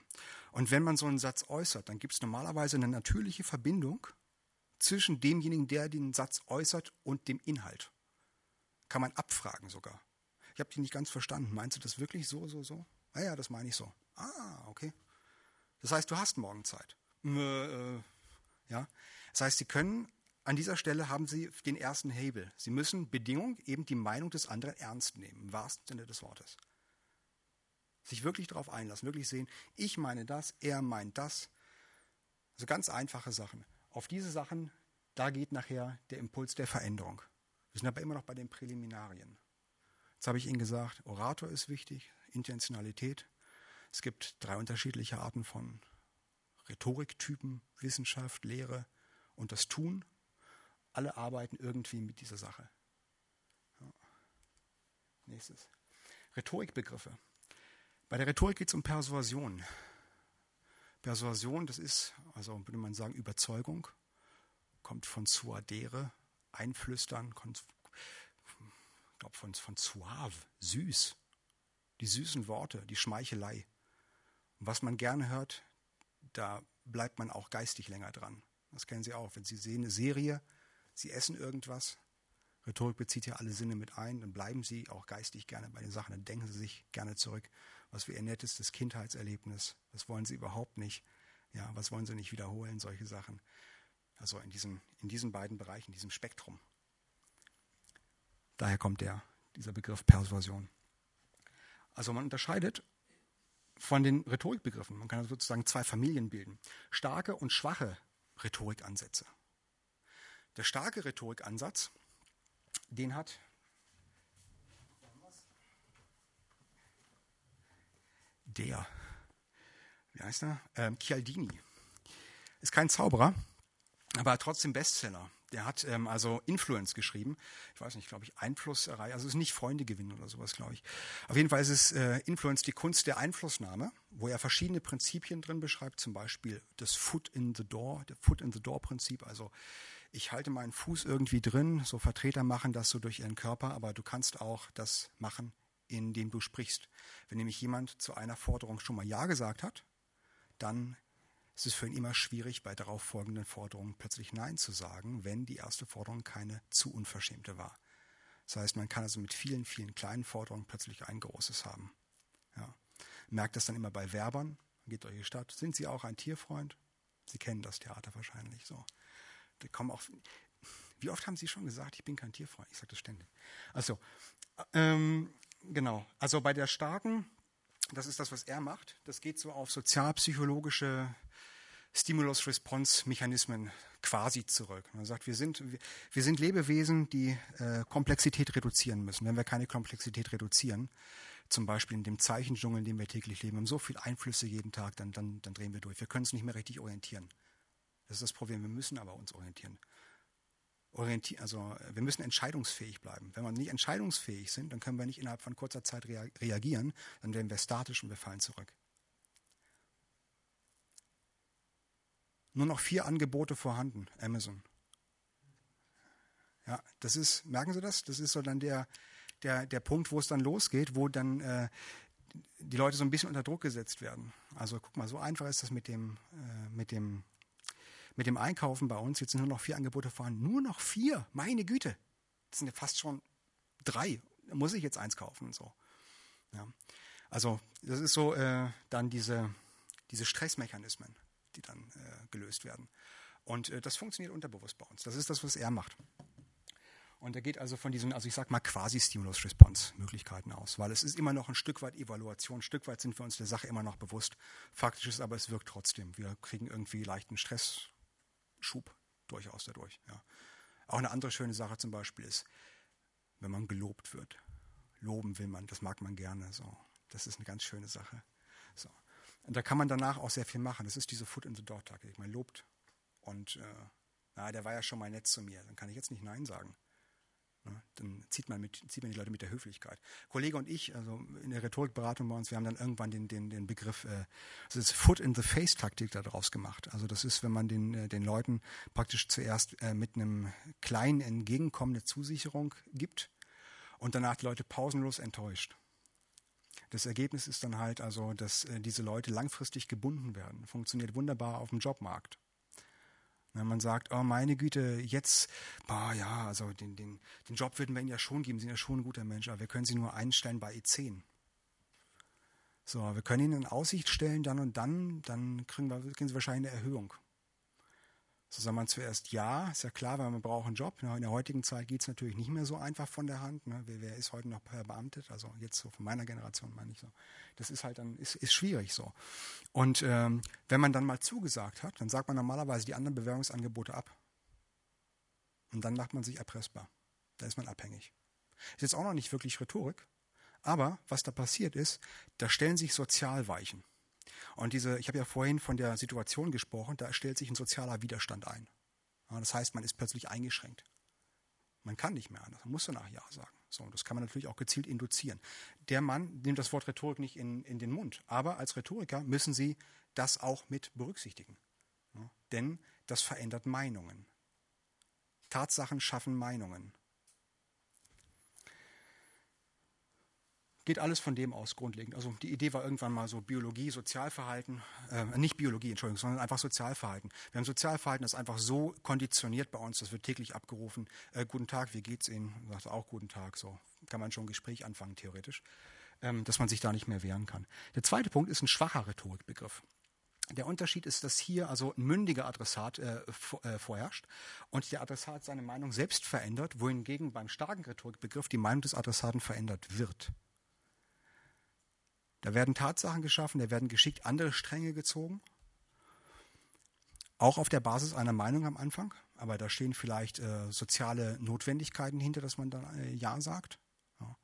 Und wenn man so einen Satz äußert, dann gibt es normalerweise eine natürliche Verbindung zwischen demjenigen, der den Satz äußert, und dem Inhalt. Kann man abfragen sogar. Ich habe dich nicht ganz verstanden. Meinst du das wirklich so, so, so? Ah ja, das meine ich so. Ah, okay. Das heißt, du hast morgen Zeit. Äh, ja. Das heißt, Sie können an dieser Stelle haben Sie den ersten Hebel. Sie müssen Bedingung, eben die Meinung des anderen ernst nehmen, im wahrsten Sinne des Wortes. Sich wirklich darauf einlassen, wirklich sehen, ich meine das, er meint das. Also ganz einfache Sachen. Auf diese Sachen, da geht nachher der Impuls der Veränderung. Wir sind aber immer noch bei den Präliminarien. Jetzt habe ich Ihnen gesagt, Orator ist wichtig, Intentionalität. Es gibt drei unterschiedliche Arten von Rhetoriktypen, Wissenschaft, Lehre und das Tun. Alle arbeiten irgendwie mit dieser Sache. Ja. Nächstes. Rhetorikbegriffe. Bei der Rhetorik geht es um Persuasion. Persuasion, das ist, also würde man sagen, Überzeugung, kommt von suadere, einflüstern, kommt, ich glaube von, von suave, süß. Die süßen Worte, die Schmeichelei. Und was man gerne hört, da bleibt man auch geistig länger dran. Das kennen Sie auch. Wenn Sie sehen eine Serie, Sie essen irgendwas, Rhetorik bezieht ja alle Sinne mit ein, dann bleiben Sie auch geistig gerne bei den Sachen, dann denken Sie sich gerne zurück. Was für Ihr nettestes Kindheitserlebnis, das wollen Sie überhaupt nicht. Ja, was wollen Sie nicht wiederholen, solche Sachen. Also in, diesem, in diesen beiden Bereichen, in diesem Spektrum. Daher kommt der, dieser Begriff Persuasion. Also man unterscheidet von den Rhetorikbegriffen. Man kann sozusagen zwei Familien bilden. Starke und schwache Rhetorikansätze. Der starke Rhetorikansatz, den hat der, wie heißt er? Ähm, Chialdini. Ist kein Zauberer, aber trotzdem Bestseller. Der hat ähm, also Influence geschrieben. Ich weiß nicht, glaube ich, Einfluss erreichen. Also es ist nicht Freunde gewinnen oder sowas, glaube ich. Auf jeden Fall ist es äh, Influence die Kunst der Einflussnahme, wo er verschiedene Prinzipien drin beschreibt, zum Beispiel das Foot in the Door, der Foot in the Door Prinzip. Also ich halte meinen Fuß irgendwie drin. So Vertreter machen das so durch ihren Körper, aber du kannst auch das machen, indem du sprichst. Wenn nämlich jemand zu einer Forderung schon mal Ja gesagt hat, dann es ist für ihn immer schwierig, bei darauffolgenden Forderungen plötzlich Nein zu sagen, wenn die erste Forderung keine zu unverschämte war. Das heißt, man kann also mit vielen, vielen kleinen Forderungen plötzlich ein großes haben. Ja. Merkt das dann immer bei Werbern, geht durch die Stadt. Sind Sie auch ein Tierfreund? Sie kennen das Theater wahrscheinlich so. Kommen auch. Wie oft haben Sie schon gesagt, ich bin kein Tierfreund? Ich sage das ständig. Also, ähm, genau. Also bei der starken, das ist das, was er macht. Das geht so auf sozialpsychologische Stimulus-Response-Mechanismen quasi zurück. Man sagt, wir sind, wir sind Lebewesen, die äh, Komplexität reduzieren müssen. Wenn wir keine Komplexität reduzieren, zum Beispiel in dem Zeichendschungel, in dem wir täglich leben, haben so viele Einflüsse jeden Tag, dann, dann, dann drehen wir durch. Wir können uns nicht mehr richtig orientieren. Das ist das Problem. Wir müssen aber uns orientieren. Orientier also wir müssen entscheidungsfähig bleiben. Wenn wir nicht entscheidungsfähig sind, dann können wir nicht innerhalb von kurzer Zeit rea reagieren, dann werden wir statisch und wir fallen zurück. nur noch vier Angebote vorhanden, Amazon. Ja, das ist, merken Sie das? Das ist so dann der, der, der Punkt, wo es dann losgeht, wo dann äh, die Leute so ein bisschen unter Druck gesetzt werden. Also guck mal, so einfach ist das mit dem, äh, mit dem, mit dem Einkaufen bei uns. Jetzt sind nur noch vier Angebote vorhanden. Nur noch vier, meine Güte. Das sind ja fast schon drei. Da muss ich jetzt eins kaufen und so. Ja. Also das ist so äh, dann diese, diese Stressmechanismen die dann äh, gelöst werden. Und äh, das funktioniert unterbewusst bei uns. Das ist das, was er macht. Und er geht also von diesen, also ich sag mal quasi Stimulus-Response-Möglichkeiten aus, weil es ist immer noch ein Stück weit Evaluation, ein Stück weit sind wir uns der Sache immer noch bewusst. Faktisch ist aber, es wirkt trotzdem. Wir kriegen irgendwie leichten Stressschub durchaus dadurch. Ja. Auch eine andere schöne Sache zum Beispiel ist, wenn man gelobt wird. Loben will man, das mag man gerne. So. Das ist eine ganz schöne Sache. So. Und da kann man danach auch sehr viel machen. Das ist diese Foot in the Door Taktik. Man lobt und äh, na, der war ja schon mal nett zu mir. Dann kann ich jetzt nicht Nein sagen. Ne? dann zieht man, mit, zieht man die Leute mit der Höflichkeit. Kollege und ich, also in der Rhetorikberatung bei uns, wir haben dann irgendwann den, den, den Begriff, äh, das ist Foot-in-the-Face-Taktik daraus gemacht. Also das ist, wenn man den, äh, den Leuten praktisch zuerst äh, mit einem kleinen Entgegenkommen eine Zusicherung gibt und danach die Leute pausenlos enttäuscht. Das Ergebnis ist dann halt also, dass äh, diese Leute langfristig gebunden werden. Funktioniert wunderbar auf dem Jobmarkt. Wenn man sagt, oh meine Güte, jetzt, boah, ja, also den, den, den Job würden wir Ihnen ja schon geben, Sie sind ja schon ein guter Mensch, aber wir können Sie nur einstellen bei E10. So, wir können Ihnen in Aussicht stellen, dann und dann, dann kriegen, wir, kriegen Sie wahrscheinlich eine Erhöhung. So sagt man zuerst ja, ist ja klar, weil man braucht einen Job. In der heutigen Zeit geht es natürlich nicht mehr so einfach von der Hand. Ne? Wer, wer, ist heute noch verbeamtet? Also jetzt so von meiner Generation meine ich so. Das ist halt dann, ist, ist schwierig so. Und ähm, wenn man dann mal zugesagt hat, dann sagt man normalerweise die anderen Bewerbungsangebote ab. Und dann macht man sich erpressbar. Da ist man abhängig. Ist jetzt auch noch nicht wirklich Rhetorik, aber was da passiert ist, da stellen sich Sozialweichen. Und diese, ich habe ja vorhin von der Situation gesprochen, da stellt sich ein sozialer Widerstand ein. Das heißt, man ist plötzlich eingeschränkt. Man kann nicht mehr anders, man muss danach Ja sagen. So, das kann man natürlich auch gezielt induzieren. Der Mann nimmt das Wort Rhetorik nicht in, in den Mund, aber als Rhetoriker müssen Sie das auch mit berücksichtigen. Ja, denn das verändert Meinungen. Tatsachen schaffen Meinungen. Geht alles von dem aus grundlegend. Also die Idee war irgendwann mal so Biologie, Sozialverhalten, äh, nicht Biologie, Entschuldigung, sondern einfach Sozialverhalten. Wir haben Sozialverhalten, das ist einfach so konditioniert bei uns, das wird täglich abgerufen. Äh, guten Tag, wie geht's Ihnen? Sagt auch guten Tag, so kann man schon ein Gespräch anfangen theoretisch, ähm, dass man sich da nicht mehr wehren kann. Der zweite Punkt ist ein schwacher Rhetorikbegriff. Der Unterschied ist, dass hier also ein mündiger Adressat äh, äh, vorherrscht und der Adressat seine Meinung selbst verändert, wohingegen beim starken Rhetorikbegriff die Meinung des Adressaten verändert wird. Da werden Tatsachen geschaffen, da werden geschickt andere Stränge gezogen. Auch auf der Basis einer Meinung am Anfang, aber da stehen vielleicht äh, soziale Notwendigkeiten hinter, dass man dann äh, Ja sagt. Ja.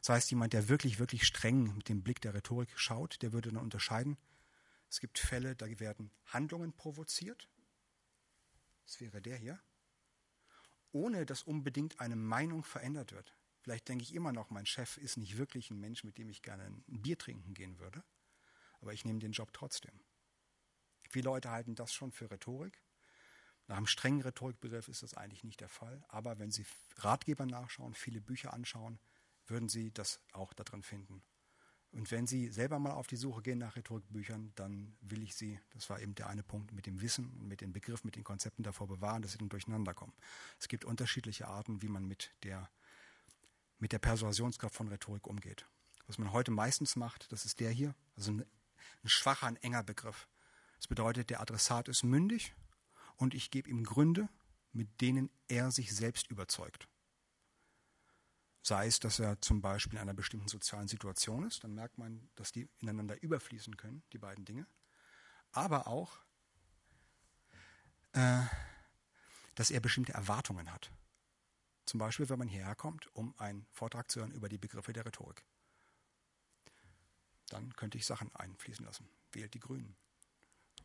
Das heißt, jemand, der wirklich, wirklich streng mit dem Blick der Rhetorik schaut, der würde dann unterscheiden. Es gibt Fälle, da werden Handlungen provoziert. Das wäre der hier. Ohne dass unbedingt eine Meinung verändert wird. Vielleicht denke ich immer noch, mein Chef ist nicht wirklich ein Mensch, mit dem ich gerne ein Bier trinken gehen würde, aber ich nehme den Job trotzdem. Viele Leute halten das schon für Rhetorik. Nach einem strengen Rhetorikbegriff ist das eigentlich nicht der Fall, aber wenn Sie Ratgeber nachschauen, viele Bücher anschauen, würden Sie das auch darin finden. Und wenn Sie selber mal auf die Suche gehen nach Rhetorikbüchern, dann will ich Sie, das war eben der eine Punkt, mit dem Wissen und mit den Begriffen, mit den Konzepten davor bewahren, dass Sie dann durcheinander kommen. Es gibt unterschiedliche Arten, wie man mit der mit der Persuasionskraft von Rhetorik umgeht. Was man heute meistens macht, das ist der hier, also ein, ein schwacher, ein enger Begriff. Das bedeutet, der Adressat ist mündig und ich gebe ihm Gründe, mit denen er sich selbst überzeugt. Sei es, dass er zum Beispiel in einer bestimmten sozialen Situation ist, dann merkt man, dass die ineinander überfließen können, die beiden Dinge. Aber auch, äh, dass er bestimmte Erwartungen hat. Zum Beispiel, wenn man hierher kommt, um einen Vortrag zu hören über die Begriffe der Rhetorik. Dann könnte ich Sachen einfließen lassen. Wählt die Grünen.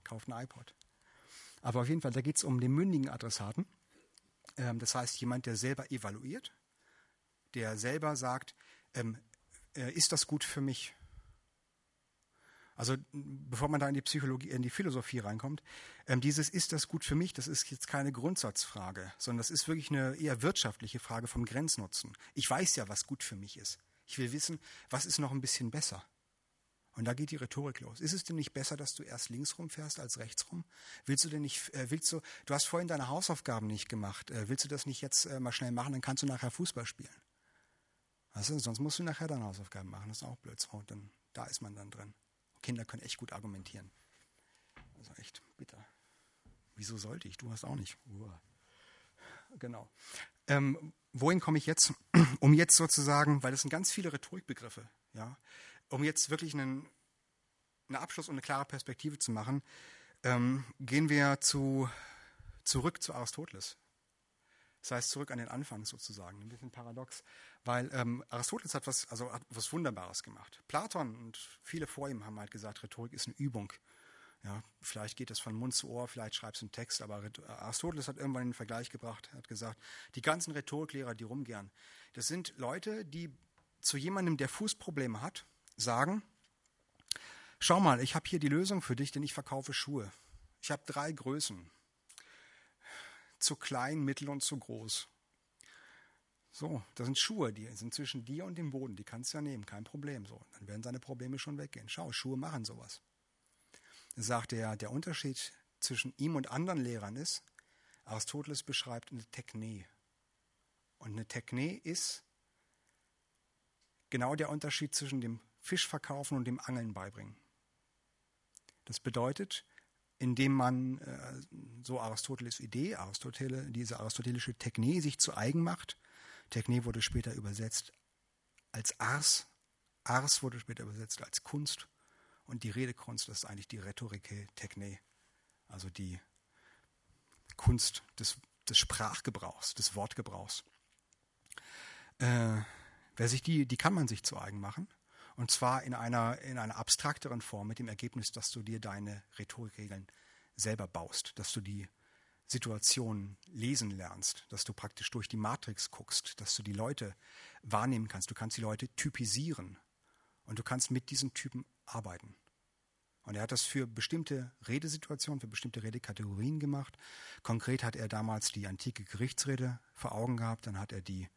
Kauft ein iPod. Aber auf jeden Fall, da geht es um den mündigen Adressaten. Ähm, das heißt, jemand, der selber evaluiert, der selber sagt, ähm, äh, ist das gut für mich? Also bevor man da in die Psychologie, in die Philosophie reinkommt, ähm, dieses ist das gut für mich, das ist jetzt keine Grundsatzfrage, sondern das ist wirklich eine eher wirtschaftliche Frage vom Grenznutzen. Ich weiß ja, was gut für mich ist. Ich will wissen, was ist noch ein bisschen besser. Und da geht die Rhetorik los. Ist es denn nicht besser, dass du erst links rumfährst als rechts rum? Willst du denn nicht, äh, willst du, du hast vorhin deine Hausaufgaben nicht gemacht, äh, willst du das nicht jetzt äh, mal schnell machen, dann kannst du nachher Fußball spielen. Weißt du, sonst musst du nachher deine Hausaufgaben machen, das ist auch blöd. So, dann, da ist man dann drin. Kinder können echt gut argumentieren. Also echt bitter. Wieso sollte ich? Du hast auch nicht. Uah. Genau. Ähm, wohin komme ich jetzt? Um jetzt sozusagen, weil das sind ganz viele Rhetorikbegriffe, ja, um jetzt wirklich einen, einen Abschluss und eine klare Perspektive zu machen, ähm, gehen wir zu, zurück zu Aristoteles. Das heißt, zurück an den Anfang sozusagen. Ein bisschen paradox, weil ähm, Aristoteles hat was, also hat was Wunderbares gemacht. Platon und viele vor ihm haben halt gesagt, Rhetorik ist eine Übung. Ja, vielleicht geht das von Mund zu Ohr, vielleicht schreibst du einen Text, aber Aristoteles hat irgendwann einen Vergleich gebracht, hat gesagt, die ganzen Rhetoriklehrer, die rumgern, das sind Leute, die zu jemandem, der Fußprobleme hat, sagen, schau mal, ich habe hier die Lösung für dich, denn ich verkaufe Schuhe. Ich habe drei Größen. Zu klein, mittel und zu groß. So, das sind Schuhe, die sind zwischen dir und dem Boden, die kannst du ja nehmen, kein Problem. So, dann werden seine Probleme schon weggehen. Schau, Schuhe machen sowas sagt er, der Unterschied zwischen ihm und anderen Lehrern ist, Aristoteles beschreibt eine Techne. Und eine Techne ist genau der Unterschied zwischen dem Fischverkaufen und dem Angeln beibringen. Das bedeutet, indem man äh, so Aristoteles Idee, Aristotele, diese aristotelische Techne sich zu eigen macht. Techne wurde später übersetzt als Ars. Ars wurde später übersetzt als Kunst. Und die Redekunst ist eigentlich die Rhetorike Techne, also die Kunst des, des Sprachgebrauchs, des Wortgebrauchs. Äh, wer sich die, die kann man sich zu eigen machen. Und zwar in einer, in einer abstrakteren Form mit dem Ergebnis, dass du dir deine Rhetorikregeln selber baust, dass du die Situation lesen lernst, dass du praktisch durch die Matrix guckst, dass du die Leute wahrnehmen kannst. Du kannst die Leute typisieren und du kannst mit diesen Typen arbeiten. Und er hat das für bestimmte Redesituationen, für bestimmte Redekategorien gemacht. Konkret hat er damals die antike Gerichtsrede vor Augen gehabt, dann hat er die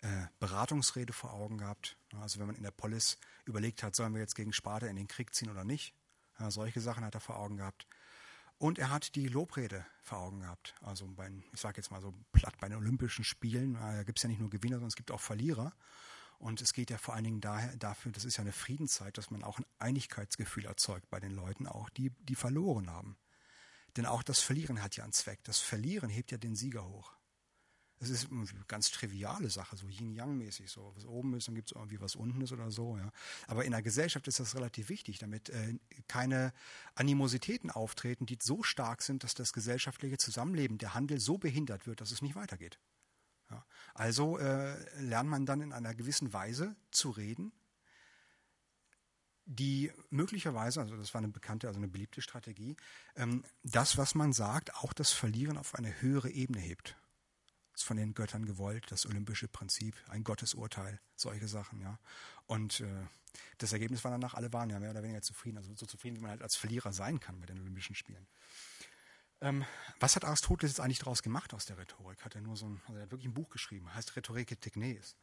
äh, Beratungsrede vor Augen gehabt. Also wenn man in der Polis überlegt hat, sollen wir jetzt gegen Sparta in den Krieg ziehen oder nicht. Ja, solche Sachen hat er vor Augen gehabt. Und er hat die Lobrede vor Augen gehabt. Also bei, ich sage jetzt mal so platt, bei den Olympischen Spielen, da gibt es ja nicht nur Gewinner, sondern es gibt auch Verlierer. Und es geht ja vor allen Dingen daher, dafür, das ist ja eine Friedenszeit, dass man auch ein Einigkeitsgefühl erzeugt bei den Leuten, auch die, die verloren haben. Denn auch das Verlieren hat ja einen Zweck. Das Verlieren hebt ja den Sieger hoch. Es ist eine ganz triviale Sache, so Yin-Yang-mäßig, so was oben ist, dann gibt es irgendwie was unten ist oder so. Ja. Aber in der Gesellschaft ist das relativ wichtig, damit äh, keine Animositäten auftreten, die so stark sind, dass das gesellschaftliche Zusammenleben, der Handel so behindert wird, dass es nicht weitergeht. Ja. Also äh, lernt man dann in einer gewissen Weise zu reden, die möglicherweise, also das war eine bekannte, also eine beliebte Strategie, ähm, das, was man sagt, auch das Verlieren auf eine höhere Ebene hebt. Ist von den Göttern gewollt, das olympische Prinzip, ein Gottesurteil, solche Sachen, ja. Und äh, das Ergebnis war danach, alle waren ja mehr oder weniger zufrieden, also so zufrieden, wie man halt als Verlierer sein kann bei den Olympischen Spielen. Ähm, was hat Aristoteles jetzt eigentlich daraus gemacht aus der Rhetorik? Hat er nur so ein, also er hat wirklich ein Buch geschrieben, heißt Rhetorik Technes.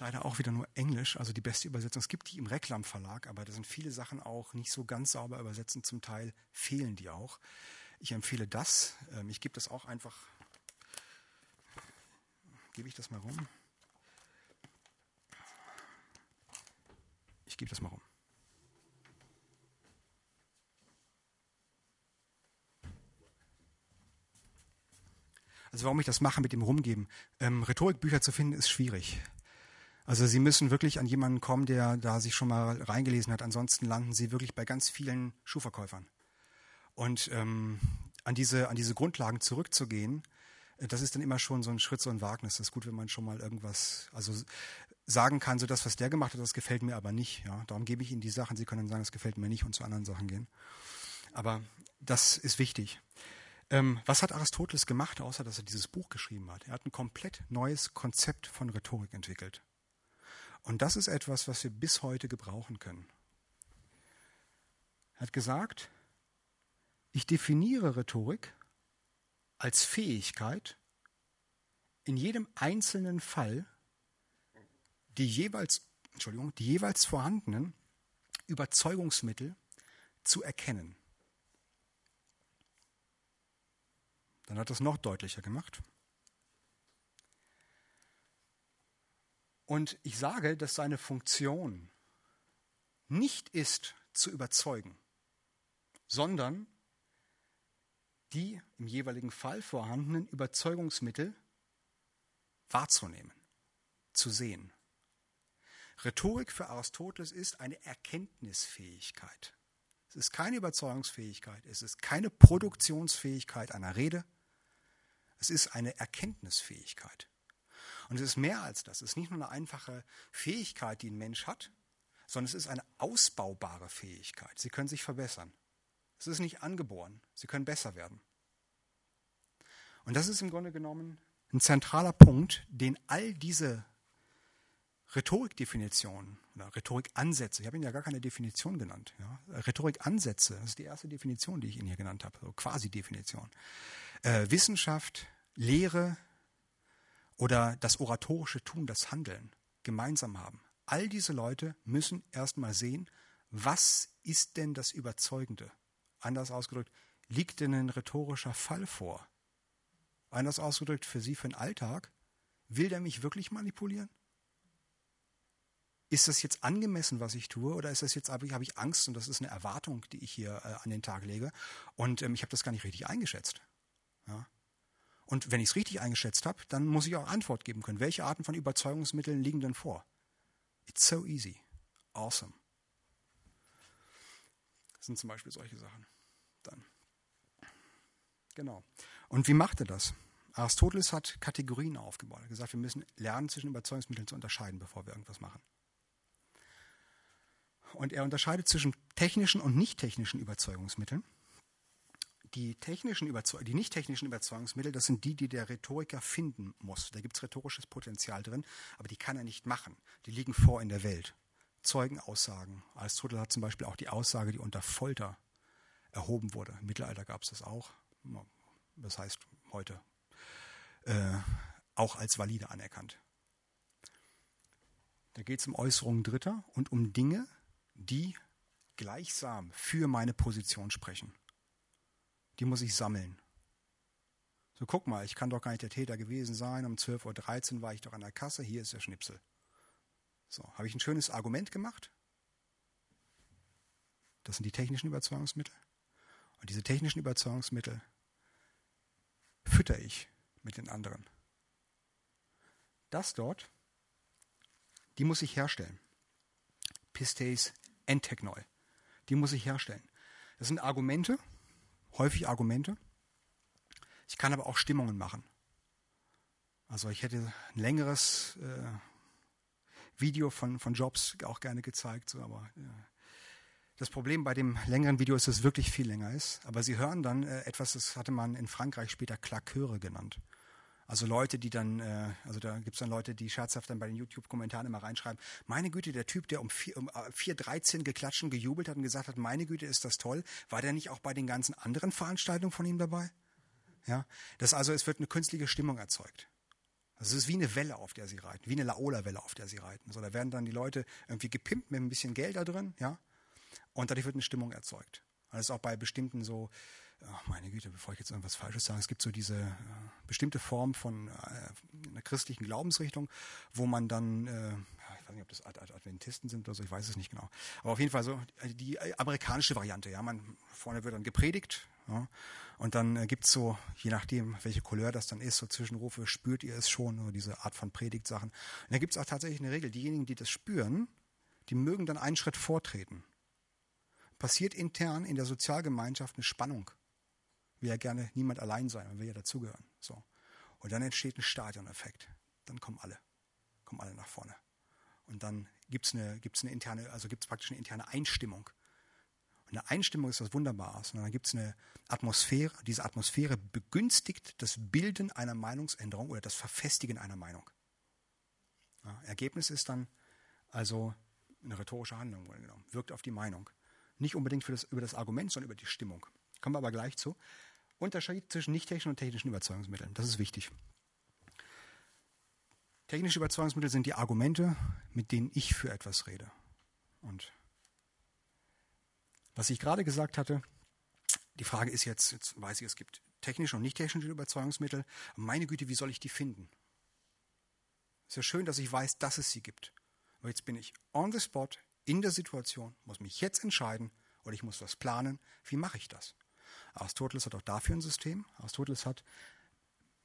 Leider auch wieder nur Englisch, also die beste Übersetzung. Es gibt die im Reklam Verlag, aber da sind viele Sachen auch nicht so ganz sauber übersetzt zum Teil fehlen die auch. Ich empfehle das. Ähm, ich gebe das auch einfach. Gebe ich das mal rum? Ich gebe das mal rum. Also warum ich das mache mit dem Rumgeben. Ähm, Rhetorikbücher zu finden ist schwierig. Also Sie müssen wirklich an jemanden kommen, der da sich schon mal reingelesen hat. Ansonsten landen Sie wirklich bei ganz vielen Schuhverkäufern. Und ähm, an, diese, an diese Grundlagen zurückzugehen, äh, das ist dann immer schon so ein Schritt, so ein Wagnis. Das ist gut, wenn man schon mal irgendwas, also sagen kann, so das, was der gemacht hat, das gefällt mir aber nicht. Ja, darum gebe ich Ihnen die Sachen. Sie können dann sagen, das gefällt mir nicht und zu anderen Sachen gehen. Aber das ist wichtig. Ähm, was hat Aristoteles gemacht, außer dass er dieses Buch geschrieben hat? Er hat ein komplett neues Konzept von Rhetorik entwickelt. Und das ist etwas, was wir bis heute gebrauchen können. Er hat gesagt, ich definiere Rhetorik als Fähigkeit, in jedem einzelnen Fall die jeweils, Entschuldigung, die jeweils vorhandenen Überzeugungsmittel zu erkennen. Dann hat es noch deutlicher gemacht. Und ich sage, dass seine Funktion nicht ist zu überzeugen, sondern die im jeweiligen Fall vorhandenen Überzeugungsmittel wahrzunehmen, zu sehen. Rhetorik für Aristoteles ist eine Erkenntnisfähigkeit. Es ist keine Überzeugungsfähigkeit, es ist keine Produktionsfähigkeit einer Rede, es ist eine Erkenntnisfähigkeit. Und es ist mehr als das. Es ist nicht nur eine einfache Fähigkeit, die ein Mensch hat, sondern es ist eine ausbaubare Fähigkeit. Sie können sich verbessern. Es ist nicht angeboren. Sie können besser werden. Und das ist im Grunde genommen ein zentraler Punkt, den all diese Rhetorikdefinitionen oder Rhetorikansätze, ich habe Ihnen ja gar keine Definition genannt. Ja? Rhetorikansätze, das ist die erste Definition, die ich Ihnen hier genannt habe, so Quasi-Definition. Äh, Wissenschaft, Lehre oder das oratorische Tun, das Handeln gemeinsam haben. All diese Leute müssen erstmal sehen, was ist denn das Überzeugende? Anders ausgedrückt, liegt denn ein rhetorischer Fall vor? Anders ausgedrückt, für Sie, für den Alltag, will der mich wirklich manipulieren? Ist das jetzt angemessen, was ich tue, oder ist das jetzt, habe ich Angst und das ist eine Erwartung, die ich hier äh, an den Tag lege und ähm, ich habe das gar nicht richtig eingeschätzt? Ja? Und wenn ich es richtig eingeschätzt habe, dann muss ich auch Antwort geben können. Welche Arten von Überzeugungsmitteln liegen denn vor? It's so easy. Awesome. Das sind zum Beispiel solche Sachen. Dann. Genau. Und wie macht er das? Aristoteles hat Kategorien aufgebaut. Er hat gesagt, wir müssen lernen, zwischen Überzeugungsmitteln zu unterscheiden, bevor wir irgendwas machen. Und er unterscheidet zwischen technischen und nicht technischen Überzeugungsmitteln. Die, technischen Überzeug die nicht technischen Überzeugungsmittel, das sind die, die der Rhetoriker finden muss. Da gibt es rhetorisches Potenzial drin, aber die kann er nicht machen. Die liegen vor in der Welt. Zeugenaussagen. Aristoteles hat zum Beispiel auch die Aussage, die unter Folter erhoben wurde. Im Mittelalter gab es das auch. Das heißt heute äh, auch als valide anerkannt. Da geht es um Äußerungen Dritter und um Dinge, die gleichsam für meine Position sprechen die muss ich sammeln. So, guck mal, ich kann doch gar nicht der Täter gewesen sein. Um 12.13 Uhr war ich doch an der Kasse, hier ist der Schnipsel. So, habe ich ein schönes Argument gemacht? Das sind die technischen Überzeugungsmittel. Und diese technischen Überzeugungsmittel fütter ich mit den anderen. Das dort, die muss ich herstellen. Pistes Enteknoi. Die muss ich herstellen. Das sind Argumente, häufig Argumente. Ich kann aber auch Stimmungen machen. Also ich hätte ein längeres äh, Video von, von Jobs auch gerne gezeigt, so, aber ja. Das Problem bei dem längeren Video ist, dass es wirklich viel länger ist. Aber Sie hören dann äh, etwas, das hatte man in Frankreich später Claqueure genannt. Also Leute, die dann, äh, also da gibt es dann Leute, die scherzhaft dann bei den YouTube-Kommentaren immer reinschreiben, meine Güte, der Typ, der um 4.13 um 4, äh, geklatscht gejubelt hat und gesagt hat, meine Güte, ist das toll, war der nicht auch bei den ganzen anderen Veranstaltungen von ihm dabei? Ja, das also, es wird eine künstliche Stimmung erzeugt. Also es ist wie eine Welle, auf der sie reiten, wie eine Laola-Welle, auf der sie reiten. So, da werden dann die Leute irgendwie gepimpt mit ein bisschen Geld da drin, ja, und dadurch wird eine Stimmung erzeugt. Ist auch bei bestimmten so ach meine Güte, bevor ich jetzt irgendwas Falsches sage, es gibt so diese äh, bestimmte Form von äh, einer christlichen Glaubensrichtung, wo man dann, äh, ich weiß nicht, ob das Ad Ad Adventisten sind oder so, ich weiß es nicht genau. Aber auf jeden Fall so äh, die amerikanische Variante, ja, man vorne wird dann gepredigt, ja, und dann äh, es so, je nachdem, welche Couleur das dann ist, so Zwischenrufe, spürt ihr es schon, so diese Art von Predigtsachen. Und da gibt es auch tatsächlich eine Regel, diejenigen, die das spüren, die mögen dann einen Schritt vortreten. Passiert intern in der Sozialgemeinschaft eine Spannung will ja gerne niemand allein sein, man will ja dazugehören. So. Und dann entsteht ein Stadioneffekt. Dann kommen alle, kommen alle nach vorne. Und dann gibt es eine, gibt's eine interne, also gibt es praktisch eine interne Einstimmung. Und eine Einstimmung ist was Wunderbares. Und dann gibt es eine Atmosphäre. Diese Atmosphäre begünstigt das Bilden einer Meinungsänderung oder das Verfestigen einer Meinung. Ja, Ergebnis ist dann also eine rhetorische Handlung, genommen, wirkt auf die Meinung. Nicht unbedingt das, über das Argument, sondern über die Stimmung. Kommen wir aber gleich zu. Unterschied zwischen nicht technischen und technischen Überzeugungsmitteln. Das ist wichtig. Technische Überzeugungsmittel sind die Argumente, mit denen ich für etwas rede. Und was ich gerade gesagt hatte, die Frage ist jetzt, jetzt weiß ich, es gibt technische und nicht technische Überzeugungsmittel. Meine Güte, wie soll ich die finden? Ist ja schön, dass ich weiß, dass es sie gibt. Aber jetzt bin ich on the spot, in der Situation, muss mich jetzt entscheiden oder ich muss was planen. Wie mache ich das? Aristoteles hat auch dafür ein System. Aristoteles hat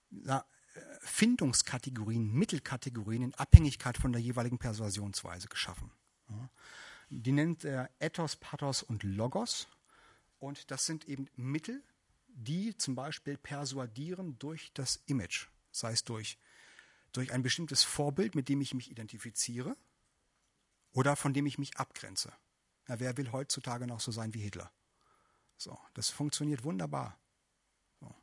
na, äh, Findungskategorien, Mittelkategorien in Abhängigkeit von der jeweiligen Persuasionsweise geschaffen. Die nennt er Ethos, Pathos und Logos. Und das sind eben Mittel, die zum Beispiel persuadieren durch das Image, sei es durch, durch ein bestimmtes Vorbild, mit dem ich mich identifiziere, oder von dem ich mich abgrenze. Ja, wer will heutzutage noch so sein wie Hitler? So, das funktioniert wunderbar. So.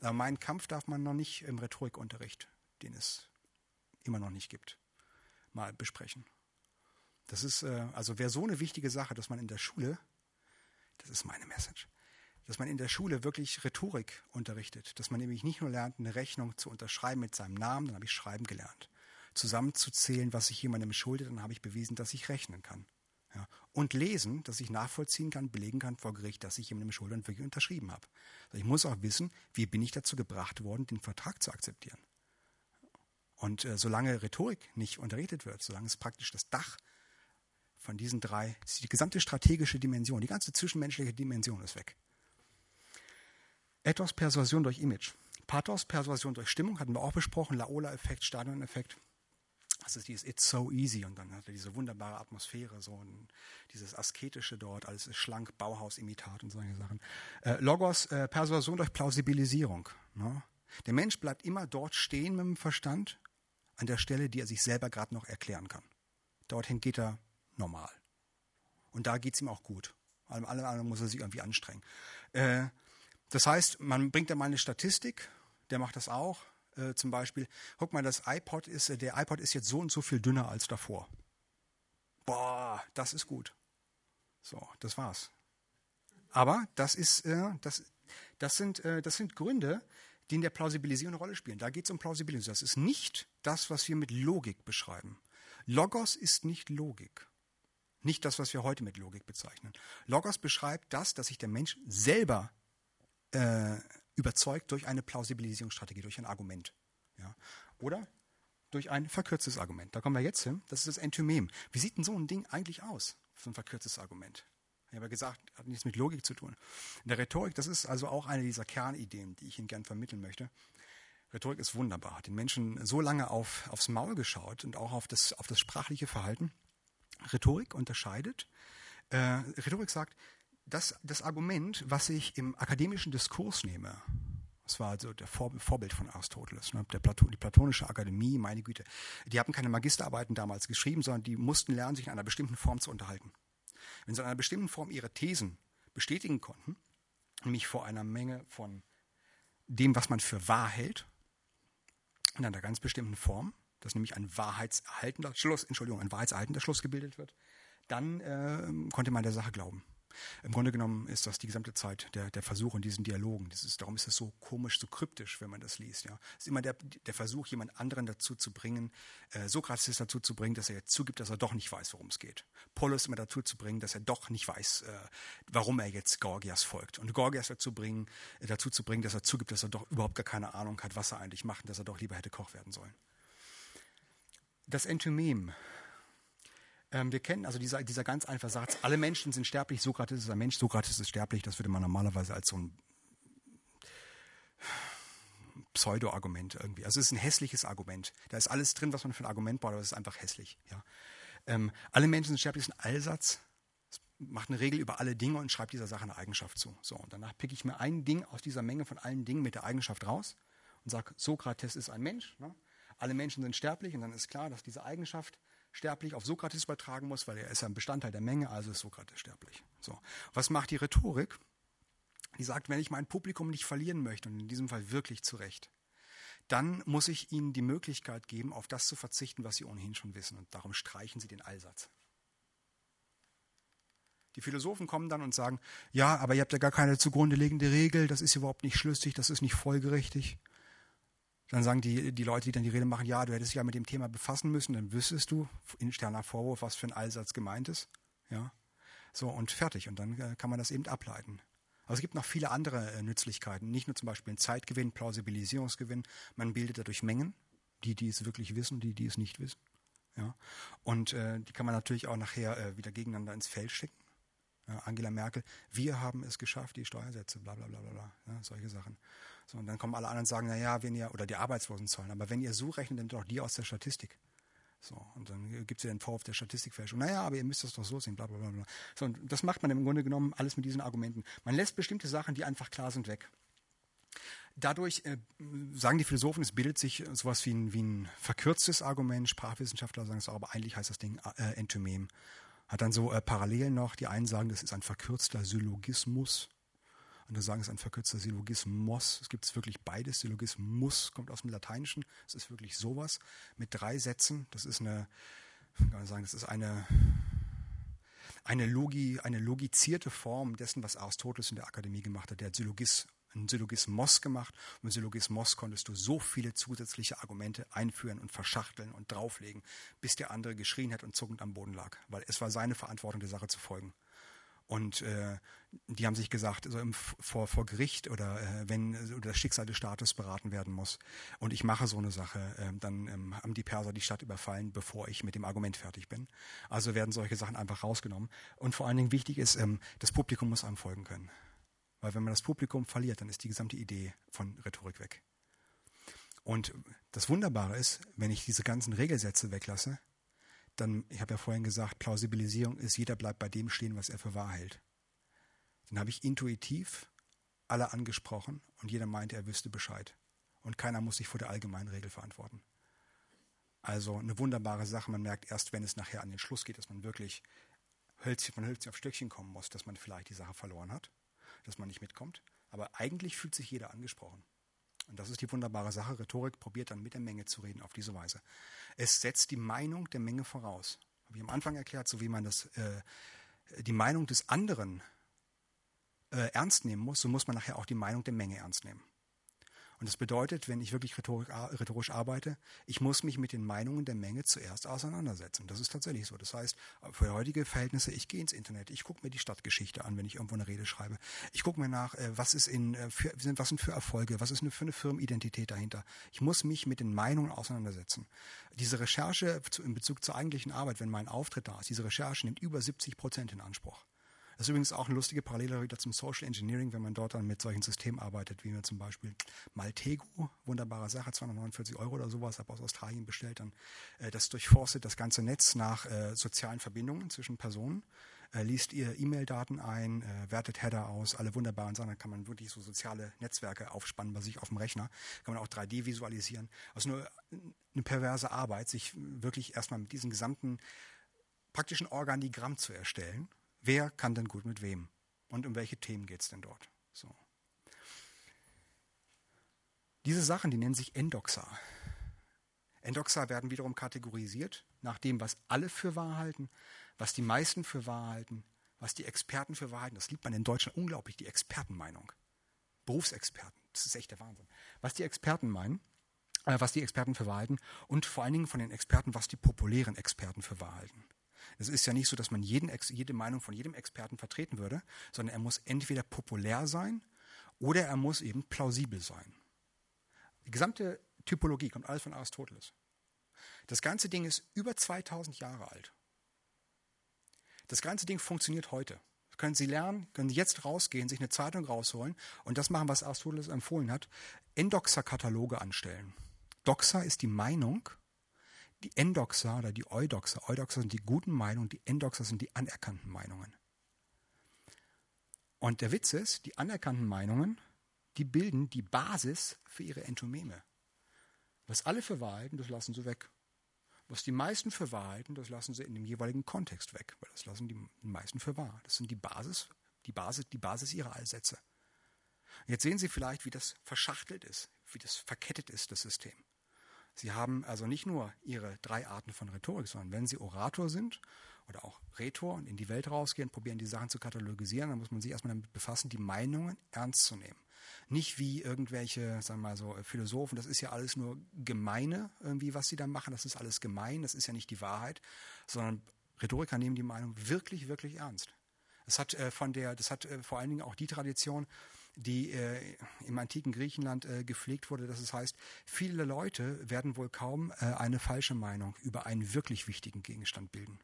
Aber meinen Kampf darf man noch nicht im Rhetorikunterricht, den es immer noch nicht gibt, mal besprechen. Das ist äh, also wäre so eine wichtige Sache, dass man in der Schule, das ist meine Message, dass man in der Schule wirklich Rhetorik unterrichtet, dass man nämlich nicht nur lernt, eine Rechnung zu unterschreiben mit seinem Namen, dann habe ich schreiben gelernt, zusammenzuzählen, was ich jemandem schulde, dann habe ich bewiesen, dass ich rechnen kann. Ja. Und lesen, dass ich nachvollziehen kann, belegen kann vor Gericht, dass ich jemandem schulde und wirklich unterschrieben habe. Also ich muss auch wissen, wie bin ich dazu gebracht worden, den Vertrag zu akzeptieren. Und äh, solange Rhetorik nicht unterrichtet wird, solange es praktisch das Dach von diesen drei, die gesamte strategische Dimension, die ganze zwischenmenschliche Dimension ist weg. Ethos, Persuasion durch Image. Pathos, Persuasion durch Stimmung, hatten wir auch besprochen, Laola-Effekt, Stadion-Effekt. Das ist dieses It's so easy und dann hat er diese wunderbare Atmosphäre, so ein, dieses asketische dort, alles ist schlank, Bauhaus-Imitat und solche Sachen. Äh, Logos, äh, Persuasion durch Plausibilisierung. Ne? Der Mensch bleibt immer dort stehen mit dem Verstand, an der Stelle, die er sich selber gerade noch erklären kann. Dorthin geht er normal. Und da geht es ihm auch gut. Allem anderen muss er sich irgendwie anstrengen. Äh, das heißt, man bringt da mal eine Statistik, der macht das auch. Äh, zum Beispiel, guck mal, das iPod ist, äh, der iPod ist jetzt so und so viel dünner als davor. Boah, das ist gut. So, das war's. Aber das ist, äh, das, das sind, äh, das sind Gründe, die in der Plausibilisierung eine Rolle spielen. Da geht es um Plausibilisierung. Das ist nicht das, was wir mit Logik beschreiben. Logos ist nicht Logik. Nicht das, was wir heute mit Logik bezeichnen. Logos beschreibt das, dass sich der Mensch selber äh, überzeugt durch eine Plausibilisierungsstrategie, durch ein Argument. Ja? Oder durch ein verkürztes Argument. Da kommen wir jetzt hin. Das ist das Enthymem. Wie sieht denn so ein Ding eigentlich aus, so ein verkürztes Argument? Ich habe ja gesagt, hat nichts mit Logik zu tun. In der Rhetorik, das ist also auch eine dieser Kernideen, die ich Ihnen gern vermitteln möchte. Rhetorik ist wunderbar, hat den Menschen so lange auf, aufs Maul geschaut und auch auf das, auf das sprachliche Verhalten. Rhetorik unterscheidet. Äh, Rhetorik sagt, das, das Argument, was ich im akademischen Diskurs nehme, das war also der Vor Vorbild von Aristoteles, ne? der Platon, die platonische Akademie, meine Güte. Die haben keine Magisterarbeiten damals geschrieben, sondern die mussten lernen, sich in einer bestimmten Form zu unterhalten. Wenn sie in einer bestimmten Form ihre Thesen bestätigen konnten, nämlich vor einer Menge von dem, was man für wahr hält, in einer ganz bestimmten Form, dass nämlich ein wahrheitserhaltender Schluss, Entschuldigung, ein wahrheitserhaltender Schluss gebildet wird, dann äh, konnte man der Sache glauben. Im Grunde genommen ist das die gesamte Zeit der, der Versuch in diesen Dialogen. Das ist, darum ist es so komisch, so kryptisch, wenn man das liest. Ja. Es ist immer der, der Versuch, jemand anderen dazu zu bringen, äh, Sokrates dazu zu bringen, dass er jetzt zugibt, dass er doch nicht weiß, worum es geht. Pollus immer dazu zu bringen, dass er doch nicht weiß, äh, warum er jetzt Gorgias folgt. Und Gorgias dazu, bringen, äh, dazu zu bringen, dass er zugibt, dass er doch überhaupt gar keine Ahnung hat, was er eigentlich macht und dass er doch lieber hätte Koch werden sollen. Das Enthymem, ähm, wir kennen also dieser, dieser ganz einfache Satz, alle Menschen sind sterblich, Sokrates ist ein Mensch, Sokrates ist sterblich, das würde man normalerweise als so ein Pseudo-Argument irgendwie. Also es ist ein hässliches Argument. Da ist alles drin, was man für ein Argument braucht, aber es ist einfach hässlich. Ja. Ähm, alle Menschen sind sterblich ist ein Allsatz. Es macht eine Regel über alle Dinge und schreibt dieser Sache eine Eigenschaft zu. So, und danach picke ich mir ein Ding aus dieser Menge von allen Dingen mit der Eigenschaft raus und sage, Sokrates ist ein Mensch. Ne? Alle Menschen sind sterblich und dann ist klar, dass diese Eigenschaft sterblich auf Sokrates übertragen muss, weil er ist ja ein Bestandteil der Menge, also ist Sokrates sterblich. So. Was macht die Rhetorik? Die sagt, wenn ich mein Publikum nicht verlieren möchte, und in diesem Fall wirklich zu Recht, dann muss ich ihnen die Möglichkeit geben, auf das zu verzichten, was sie ohnehin schon wissen. Und darum streichen sie den Allsatz. Die Philosophen kommen dann und sagen, ja, aber ihr habt ja gar keine zugrunde liegende Regel, das ist überhaupt nicht schlüssig, das ist nicht folgerichtig. Dann sagen die, die Leute, die dann die Rede machen, ja, du hättest dich ja mit dem Thema befassen müssen, dann wüsstest du, in sterner Vorwurf, was für ein Allsatz gemeint ist. Ja. So, und fertig. Und dann äh, kann man das eben ableiten. Aber es gibt noch viele andere äh, Nützlichkeiten. Nicht nur zum Beispiel ein Zeitgewinn, Plausibilisierungsgewinn. Man bildet dadurch Mengen, die, die es wirklich wissen, die, die es nicht wissen. Ja. Und äh, die kann man natürlich auch nachher äh, wieder gegeneinander ins Feld schicken. Angela Merkel, wir haben es geschafft, die Steuersätze, bla bla bla bla, ja, solche Sachen. So, und dann kommen alle anderen und sagen, naja, wenn ihr, oder die Arbeitslosenzahlen, aber wenn ihr so rechnet, dann doch die aus der Statistik. So, und dann gibt es ja den Vorwurf der Statistikfälschung. Naja, aber ihr müsst das doch so sehen, bla bla bla bla. So, und das macht man im Grunde genommen alles mit diesen Argumenten. Man lässt bestimmte Sachen, die einfach klar sind, weg. dadurch, äh, sagen die Philosophen, es bildet sich sowas wie ein, wie ein verkürztes Argument. Sprachwissenschaftler sagen es auch, aber eigentlich heißt das Ding äh, Entomem. Hat dann so äh, Parallelen noch. Die einen sagen, das ist ein verkürzter Syllogismus. Andere sagen, es ein verkürzter Syllogismus. Es gibt wirklich beides. Syllogismus kommt aus dem Lateinischen. Es ist wirklich sowas mit drei Sätzen. Das ist eine, kann man sagen, das ist eine eine, Logi, eine logizierte Form dessen, was Aristoteles in der Akademie gemacht hat. Der hat Syllogis, einen Syllogismus gemacht. Und mit Syllogismus konntest du so viele zusätzliche Argumente einführen und verschachteln und drauflegen, bis der andere geschrien hat und zuckend am Boden lag. Weil es war seine Verantwortung, der Sache zu folgen. Und äh, die haben sich gesagt, also im, vor, vor Gericht oder äh, wenn äh, oder das Schicksal des Staates beraten werden muss und ich mache so eine Sache, äh, dann ähm, haben die Perser die Stadt überfallen, bevor ich mit dem Argument fertig bin. Also werden solche Sachen einfach rausgenommen. Und vor allen Dingen wichtig ist, ähm, das Publikum muss einem folgen können. Weil wenn man das Publikum verliert, dann ist die gesamte Idee von Rhetorik weg. Und das Wunderbare ist, wenn ich diese ganzen Regelsätze weglasse, dann, ich habe ja vorhin gesagt, Plausibilisierung ist, jeder bleibt bei dem stehen, was er für wahr hält. Dann habe ich intuitiv alle angesprochen und jeder meinte, er wüsste Bescheid. Und keiner muss sich vor der allgemeinen Regel verantworten. Also eine wunderbare Sache. Man merkt erst, wenn es nachher an den Schluss geht, dass man wirklich Hölzchen von Hölzchen auf Stöckchen kommen muss, dass man vielleicht die Sache verloren hat, dass man nicht mitkommt. Aber eigentlich fühlt sich jeder angesprochen. Und das ist die wunderbare Sache. Rhetorik probiert dann mit der Menge zu reden auf diese Weise. Es setzt die Meinung der Menge voraus. Habe ich am Anfang erklärt, so wie man das, äh, die Meinung des anderen äh, ernst nehmen muss, so muss man nachher auch die Meinung der Menge ernst nehmen. Und das bedeutet, wenn ich wirklich rhetorisch arbeite, ich muss mich mit den Meinungen der Menge zuerst auseinandersetzen. Das ist tatsächlich so. Das heißt, für heutige Verhältnisse, ich gehe ins Internet, ich gucke mir die Stadtgeschichte an, wenn ich irgendwo eine Rede schreibe. Ich gucke mir nach, äh, was ist in, äh, für, was sind für Erfolge, was ist für eine Firmenidentität dahinter. Ich muss mich mit den Meinungen auseinandersetzen. Diese Recherche in Bezug zur eigentlichen Arbeit, wenn mein Auftritt da ist, diese Recherche nimmt über 70 Prozent in Anspruch. Das ist übrigens auch eine lustige Parallele wieder zum Social Engineering, wenn man dort dann mit solchen Systemen arbeitet, wie wir zum Beispiel Maltego, wunderbare Sache, 249 Euro oder sowas, habe aus Australien bestellt, dann äh, das durchforstet das ganze Netz nach äh, sozialen Verbindungen zwischen Personen, äh, liest ihr E-Mail-Daten ein, wertet Header aus, alle wunderbaren Sachen, dann kann man wirklich so soziale Netzwerke aufspannen bei sich auf dem Rechner, kann man auch 3D visualisieren. Also nur eine perverse Arbeit, sich wirklich erstmal mit diesem gesamten praktischen Organigramm zu erstellen Wer kann denn gut mit wem? Und um welche Themen geht es denn dort? So. Diese Sachen, die nennen sich Endoxa. Endoxa werden wiederum kategorisiert nach dem, was alle für wahr halten, was die meisten für wahr halten, was die Experten für wahr halten. Das liebt man in Deutschland unglaublich, die Expertenmeinung. Berufsexperten, das ist echt der Wahnsinn. Was die Experten meinen, äh, was die Experten für wahr halten und vor allen Dingen von den Experten, was die populären Experten für wahr halten. Es ist ja nicht so, dass man jeden, jede Meinung von jedem Experten vertreten würde, sondern er muss entweder populär sein oder er muss eben plausibel sein. Die gesamte Typologie kommt alles von Aristoteles. Das ganze Ding ist über 2000 Jahre alt. Das ganze Ding funktioniert heute. Können Sie lernen, können Sie jetzt rausgehen, sich eine Zeitung rausholen und das machen, was Aristoteles empfohlen hat, Endoxa-Kataloge anstellen. Doxa ist die Meinung die Endoxer oder die Eudoxer. Eudoxer sind die guten Meinungen, die Endoxer sind die anerkannten Meinungen. Und der Witz ist, die anerkannten Meinungen, die bilden die Basis für ihre Entomeme. Was alle für wahr das lassen sie weg. Was die meisten für wahr das lassen sie in dem jeweiligen Kontext weg, weil das lassen die meisten für wahr. Das sind die Basis, die Basis, die Basis ihrer Allsätze. Jetzt sehen Sie vielleicht, wie das verschachtelt ist, wie das verkettet ist, das System. Sie haben also nicht nur ihre drei Arten von Rhetorik, sondern wenn Sie Orator sind oder auch Rhetor und in die Welt rausgehen, probieren die Sachen zu katalogisieren, dann muss man sich erstmal damit befassen, die Meinungen ernst zu nehmen. Nicht wie irgendwelche, sagen wir mal so, Philosophen, das ist ja alles nur gemeine, irgendwie, was sie da machen, das ist alles gemein, das ist ja nicht die Wahrheit, sondern Rhetoriker nehmen die Meinung wirklich, wirklich ernst. Das hat äh, von der, das hat äh, vor allen Dingen auch die Tradition, die äh, im antiken Griechenland äh, gepflegt wurde. Das heißt, viele Leute werden wohl kaum äh, eine falsche Meinung über einen wirklich wichtigen Gegenstand bilden.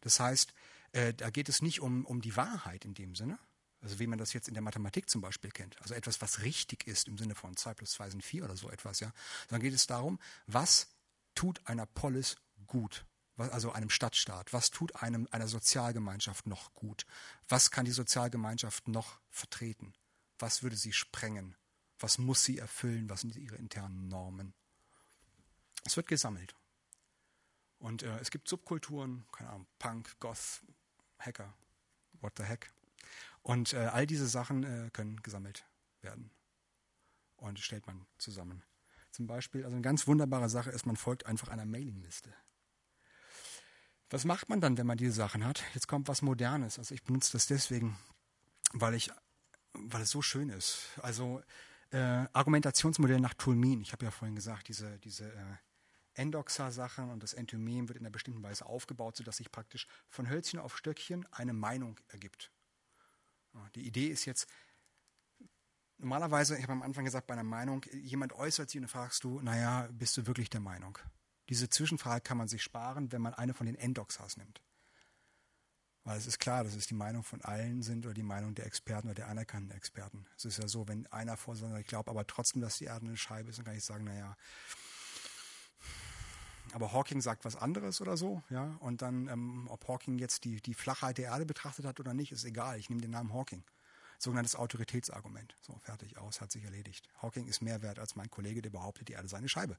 Das heißt, äh, da geht es nicht um, um die Wahrheit in dem Sinne, also wie man das jetzt in der Mathematik zum Beispiel kennt, also etwas, was richtig ist im Sinne von 2 plus 2 sind 4 oder so etwas, ja, sondern geht es darum, was tut einer Polis gut also einem Stadtstaat? Was tut einem, einer Sozialgemeinschaft noch gut? Was kann die Sozialgemeinschaft noch vertreten? Was würde sie sprengen? Was muss sie erfüllen? Was sind ihre internen Normen? Es wird gesammelt. Und äh, es gibt Subkulturen, keine Ahnung, Punk, Goth, Hacker, what the heck. Und äh, all diese Sachen äh, können gesammelt werden. Und stellt man zusammen. Zum Beispiel, also eine ganz wunderbare Sache ist, man folgt einfach einer Mailingliste. Was macht man dann, wenn man diese Sachen hat? Jetzt kommt was Modernes. Also ich benutze das deswegen, weil ich, weil es so schön ist. Also äh, Argumentationsmodell nach Toulmin. Ich habe ja vorhin gesagt, diese, diese äh, Endoxa-Sachen und das Enthymem wird in einer bestimmten Weise aufgebaut, sodass sich praktisch von Hölzchen auf Stöckchen eine Meinung ergibt. Die Idee ist jetzt, normalerweise, ich habe am Anfang gesagt, bei einer Meinung, jemand äußert sie und fragst du, naja, bist du wirklich der Meinung? Diese Zwischenfrage kann man sich sparen, wenn man eine von den Endoxas nimmt. Weil es ist klar, dass es die Meinung von allen sind oder die Meinung der Experten oder der anerkannten Experten. Es ist ja so, wenn einer vorsagt, ich glaube aber trotzdem, dass die Erde eine Scheibe ist, dann kann ich sagen, naja, aber Hawking sagt was anderes oder so, ja. Und dann, ähm, ob Hawking jetzt die, die Flachheit der Erde betrachtet hat oder nicht, ist egal. Ich nehme den Namen Hawking. Sogenanntes Autoritätsargument. So, fertig, aus, hat sich erledigt. Hawking ist mehr wert als mein Kollege, der behauptet, die Erde sei eine Scheibe.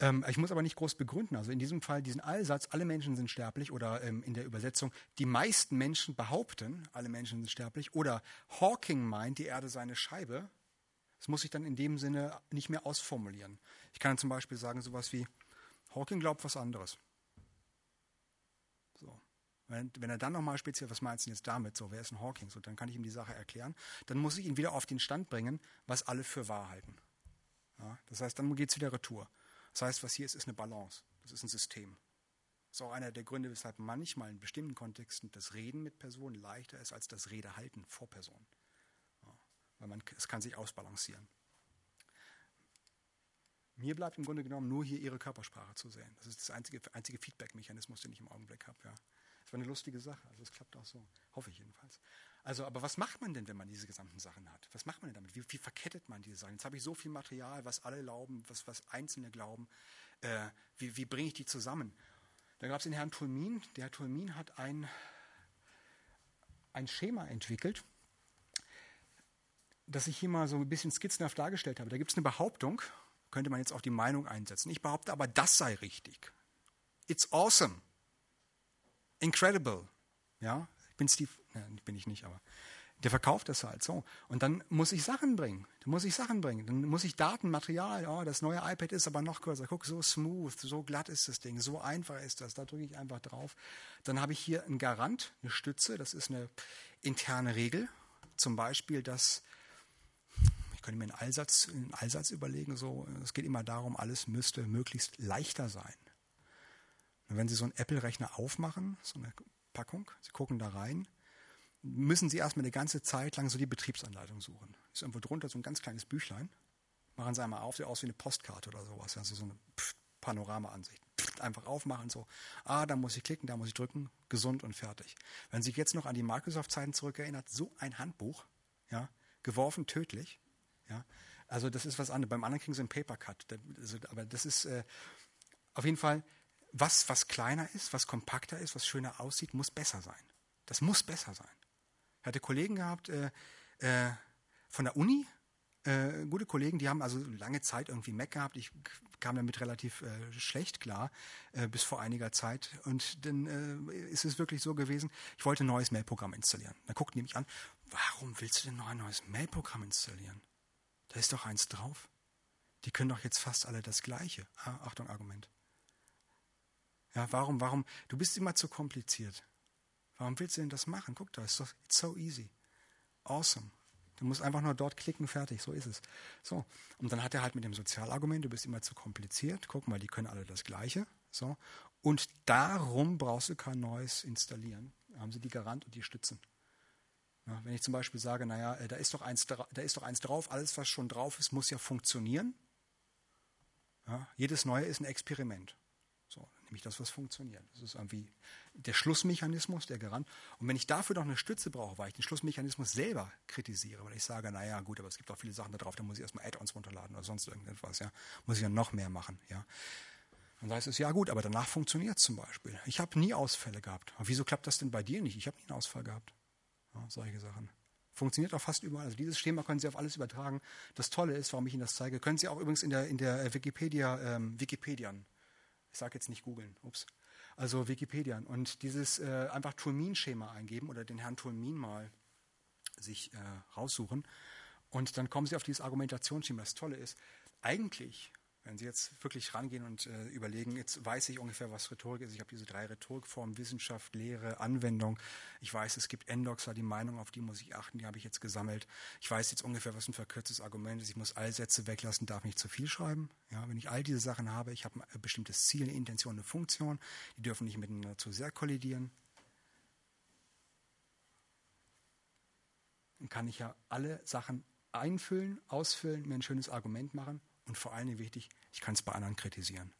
Ähm, ich muss aber nicht groß begründen. Also in diesem Fall diesen Allsatz, alle Menschen sind sterblich oder ähm, in der Übersetzung, die meisten Menschen behaupten, alle Menschen sind sterblich oder Hawking meint, die Erde sei eine Scheibe, das muss ich dann in dem Sinne nicht mehr ausformulieren. Ich kann zum Beispiel sagen sowas wie, Hawking glaubt was anderes. So. Wenn, wenn er dann nochmal speziell, was meinst du jetzt damit? So, wer ist ein Hawking? So, dann kann ich ihm die Sache erklären. Dann muss ich ihn wieder auf den Stand bringen, was alle für wahr halten. Ja, das heißt, dann geht es wieder retour. Das heißt, was hier ist, ist eine Balance. Das ist ein System. Das ist auch einer der Gründe, weshalb manchmal in bestimmten Kontexten das Reden mit Personen leichter ist als das Redehalten vor Personen weil man, es kann sich ausbalancieren. Mir bleibt im Grunde genommen nur hier ihre Körpersprache zu sehen. Das ist das einzige, einzige Feedback-Mechanismus, den ich im Augenblick habe. Ja. Das war eine lustige Sache. Also es klappt auch so. Hoffe ich jedenfalls. Also, aber was macht man denn, wenn man diese gesamten Sachen hat? Was macht man denn damit? Wie, wie verkettet man diese Sachen? Jetzt habe ich so viel Material, was alle glauben, was, was Einzelne glauben. Äh, wie, wie bringe ich die zusammen? Da gab es den Herrn Tulmin. Der Herr Tulmin hat ein, ein Schema entwickelt, das ich hier mal so ein bisschen skizzenhaft dargestellt habe. Da gibt es eine Behauptung, könnte man jetzt auch die Meinung einsetzen. Ich behaupte aber, das sei richtig. It's awesome. Incredible. Ja, bin Steve, ne, bin ich nicht, aber der verkauft das halt so. Und dann muss ich Sachen bringen. Dann muss ich Sachen bringen. Dann muss ich Daten, Material. Oh, das neue iPad ist aber noch kürzer. Guck, so smooth, so glatt ist das Ding, so einfach ist das. Da drücke ich einfach drauf. Dann habe ich hier einen Garant, eine Stütze. Das ist eine interne Regel. Zum Beispiel, dass ich könnte mir einen Allsatz, einen Allsatz überlegen, so, es geht immer darum, alles müsste möglichst leichter sein. Und wenn Sie so einen Apple-Rechner aufmachen, so eine Packung, Sie gucken da rein, müssen Sie erstmal eine ganze Zeit lang so die Betriebsanleitung suchen. Ist irgendwo drunter so ein ganz kleines Büchlein. Machen Sie einmal auf, sieht aus wie eine Postkarte oder sowas, also so eine Panorama-Ansicht. Einfach aufmachen, so, ah, da muss ich klicken, da muss ich drücken, gesund und fertig. Wenn Sie sich jetzt noch an die Microsoft-Zeiten zurückerinnert, so ein Handbuch, ja, geworfen tödlich. Ja, also das ist was anderes. Beim anderen kriegen sie einen Paper Cut. Also, aber das ist äh, auf jeden Fall was, was kleiner ist, was kompakter ist, was schöner aussieht, muss besser sein. Das muss besser sein. Ich hatte Kollegen gehabt äh, äh, von der Uni, äh, gute Kollegen, die haben also lange Zeit irgendwie Mac gehabt. Ich kam damit relativ äh, schlecht klar, äh, bis vor einiger Zeit. Und dann äh, ist es wirklich so gewesen, ich wollte ein neues Mail-Programm installieren. Da guckten die mich an, warum willst du denn noch ein neues Mail-Programm installieren? Da ist doch eins drauf. Die können doch jetzt fast alle das Gleiche. Ah, Achtung, Argument. Ja, warum, warum? Du bist immer zu kompliziert. Warum willst du denn das machen? Guck da, it's so easy. Awesome. Du musst einfach nur dort klicken, fertig, so ist es. So. Und dann hat er halt mit dem Sozialargument, du bist immer zu kompliziert. Guck mal, die können alle das Gleiche. So. Und darum brauchst du kein neues installieren. Da haben sie die Garant und die Stützen. Ja, wenn ich zum Beispiel sage, naja, äh, da ist, doch eins, da ist doch eins drauf, alles, was schon drauf ist, muss ja funktionieren. Ja, jedes Neue ist ein Experiment. So, dann nehme ich das, was funktioniert. Das ist irgendwie der Schlussmechanismus, der Garant. Und wenn ich dafür noch eine Stütze brauche, weil ich den Schlussmechanismus selber kritisiere, weil ich sage, naja, gut, aber es gibt auch viele Sachen da drauf, da muss ich erstmal Add-ons runterladen oder sonst irgendetwas, ja. Muss ich ja noch mehr machen, ja. Dann heißt es, ja gut, aber danach funktioniert es zum Beispiel. Ich habe nie Ausfälle gehabt. Aber wieso klappt das denn bei dir nicht? Ich habe nie einen Ausfall gehabt. Ja, solche Sachen. Funktioniert auch fast überall. Also dieses Schema können Sie auf alles übertragen. Das Tolle ist, warum ich Ihnen das zeige, können Sie auch übrigens in der, in der Wikipedia, ähm, Wikipedian, ich sage jetzt nicht googeln, ups, also Wikipedian und dieses äh, einfach Tulmin-Schema eingeben oder den Herrn Tulmin mal sich äh, raussuchen. Und dann kommen Sie auf dieses Argumentationsschema. Das Tolle ist, eigentlich wenn Sie jetzt wirklich rangehen und äh, überlegen, jetzt weiß ich ungefähr, was Rhetorik ist. Ich habe diese drei Rhetorikformen, Wissenschaft, Lehre, Anwendung. Ich weiß, es gibt Endoxer, die Meinung, auf die muss ich achten, die habe ich jetzt gesammelt. Ich weiß jetzt ungefähr, was ein verkürztes Argument ist. Ich muss alle Sätze weglassen, darf nicht zu viel schreiben. Ja, wenn ich all diese Sachen habe, ich habe ein bestimmtes Ziel, eine Intention, eine Funktion, die dürfen nicht miteinander zu sehr kollidieren. Dann kann ich ja alle Sachen einfüllen, ausfüllen, mir ein schönes Argument machen und vor allen Dingen wichtig, ich kann es bei anderen kritisieren.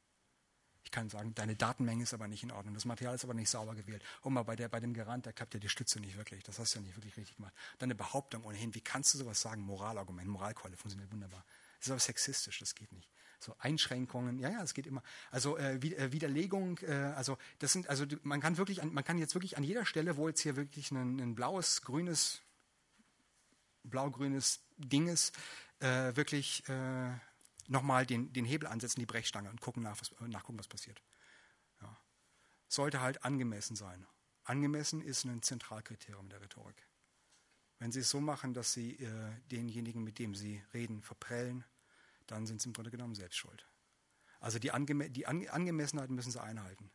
Ich kann sagen, deine Datenmenge ist aber nicht in Ordnung, das Material ist aber nicht sauber gewählt. Oh mal, bei, der, bei dem Garant, da klappt ja die Stütze nicht wirklich. Das hast du ja nicht wirklich richtig gemacht. Dann eine Behauptung ohnehin. Wie kannst du sowas sagen? Moralargument, Moralkeule funktioniert wunderbar. Das ist aber sexistisch, das geht nicht. So Einschränkungen, ja, ja, es geht immer. Also äh, äh Widerlegung, äh, also das sind, also man kann wirklich, an, man kann jetzt wirklich an jeder Stelle, wo jetzt hier wirklich ein, ein blaues, grünes, blau-grünes Ding ist, äh, wirklich äh, nochmal den, den Hebel ansetzen, die Brechstange und gucken nach, was, nachgucken, was passiert. Ja. Sollte halt angemessen sein. Angemessen ist ein Zentralkriterium der Rhetorik. Wenn Sie es so machen, dass Sie äh, denjenigen, mit dem Sie reden, verprellen, dann sind Sie im Grunde genommen selbst schuld. Also die, Angeme die An Angemessenheit müssen Sie einhalten.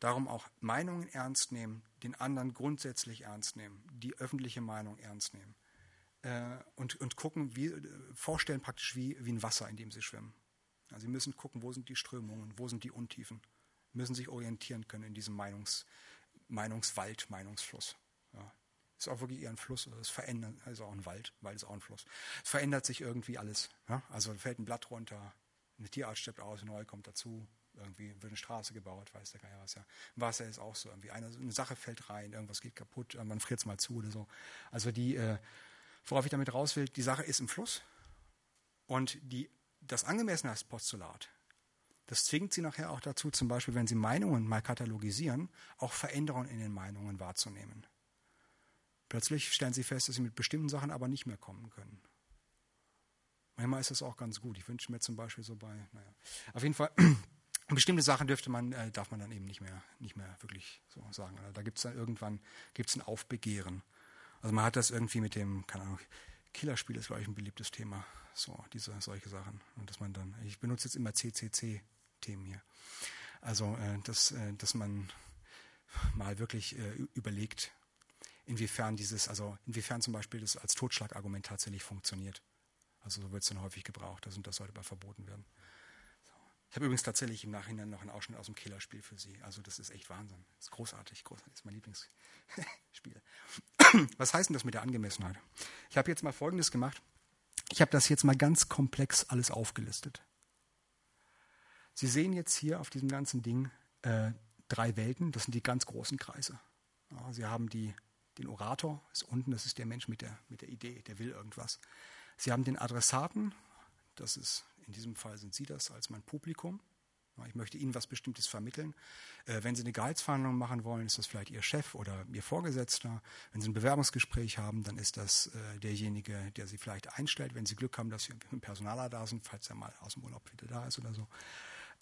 Darum auch Meinungen ernst nehmen, den anderen grundsätzlich ernst nehmen, die öffentliche Meinung ernst nehmen äh, und, und gucken, wie, äh, vorstellen praktisch wie, wie ein Wasser, in dem sie schwimmen. Also sie müssen gucken, wo sind die Strömungen, wo sind die Untiefen, müssen sich orientieren können in diesem Meinungs, Meinungswald, Meinungsfluss. Ja. Ist auch wirklich eher ein Fluss, es verändert, also auch ein Wald, Wald ist auch ein Fluss. Es verändert sich irgendwie alles. Ja? Also fällt ein Blatt runter, eine Tierart stirbt aus, eine neue kommt dazu, irgendwie wird eine Straße gebaut, weiß der Geier was ja. Wasser ist auch so irgendwie. Eine, eine Sache fällt rein, irgendwas geht kaputt, irgendwann friert es mal zu oder so. Also die, äh, Worauf ich damit raus will, die Sache ist im Fluss und die, das Angemessenheitspostulat, das zwingt sie nachher auch dazu, zum Beispiel, wenn sie Meinungen mal katalogisieren, auch Veränderungen in den Meinungen wahrzunehmen. Plötzlich stellen sie fest, dass sie mit bestimmten Sachen aber nicht mehr kommen können. Manchmal ist das auch ganz gut. Ich wünsche mir zum Beispiel so bei, naja, auf jeden Fall, bestimmte Sachen dürfte man, äh, darf man dann eben nicht mehr, nicht mehr wirklich so sagen. Also da gibt es dann irgendwann gibt's ein Aufbegehren. Also man hat das irgendwie mit dem, keine Ahnung, Killerspiel ist, glaube ich, ein beliebtes Thema. So, diese, solche Sachen. Und dass man dann, ich benutze jetzt immer CCC-Themen hier. Also, äh, dass, äh, dass man mal wirklich äh, überlegt, inwiefern dieses, also inwiefern zum Beispiel das als Totschlagargument tatsächlich funktioniert. Also so wird es dann häufig gebraucht, das und das sollte mal verboten werden. Ich habe übrigens tatsächlich im Nachhinein noch einen Ausschnitt aus dem Killerspiel für Sie. Also das ist echt Wahnsinn. Das ist großartig, großartig. Das ist mein Lieblingsspiel. Was heißt denn das mit der Angemessenheit? Ich habe jetzt mal Folgendes gemacht. Ich habe das jetzt mal ganz komplex alles aufgelistet. Sie sehen jetzt hier auf diesem ganzen Ding äh, drei Welten. Das sind die ganz großen Kreise. Ja, Sie haben die, den Orator, ist unten, das ist der Mensch mit der, mit der Idee, der will irgendwas. Sie haben den Adressaten, das ist in diesem Fall sind Sie das als mein Publikum. Ich möchte Ihnen was Bestimmtes vermitteln. Äh, wenn Sie eine Gehaltsverhandlung machen wollen, ist das vielleicht Ihr Chef oder Ihr Vorgesetzter. Wenn Sie ein Bewerbungsgespräch haben, dann ist das äh, derjenige, der Sie vielleicht einstellt, wenn Sie Glück haben, dass Sie im Personaler da sind, falls er mal aus dem Urlaub wieder da ist oder so.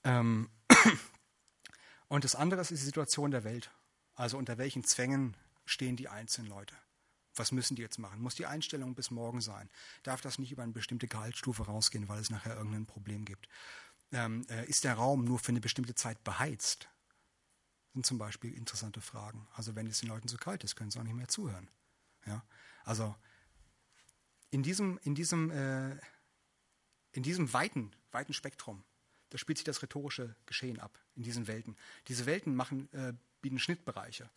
Ähm, und das andere ist die Situation der Welt. Also unter welchen Zwängen stehen die einzelnen Leute was müssen die jetzt machen? Muss die Einstellung bis morgen sein? Darf das nicht über eine bestimmte Gehaltsstufe rausgehen, weil es nachher irgendein Problem gibt? Ähm, äh, ist der Raum nur für eine bestimmte Zeit beheizt? Sind zum Beispiel interessante Fragen. Also wenn es den Leuten zu kalt ist, können sie auch nicht mehr zuhören. Ja? Also in diesem, in diesem, äh, in diesem weiten, weiten Spektrum, da spielt sich das rhetorische Geschehen ab, in diesen Welten. Diese Welten machen, äh, bieten Schnittbereiche.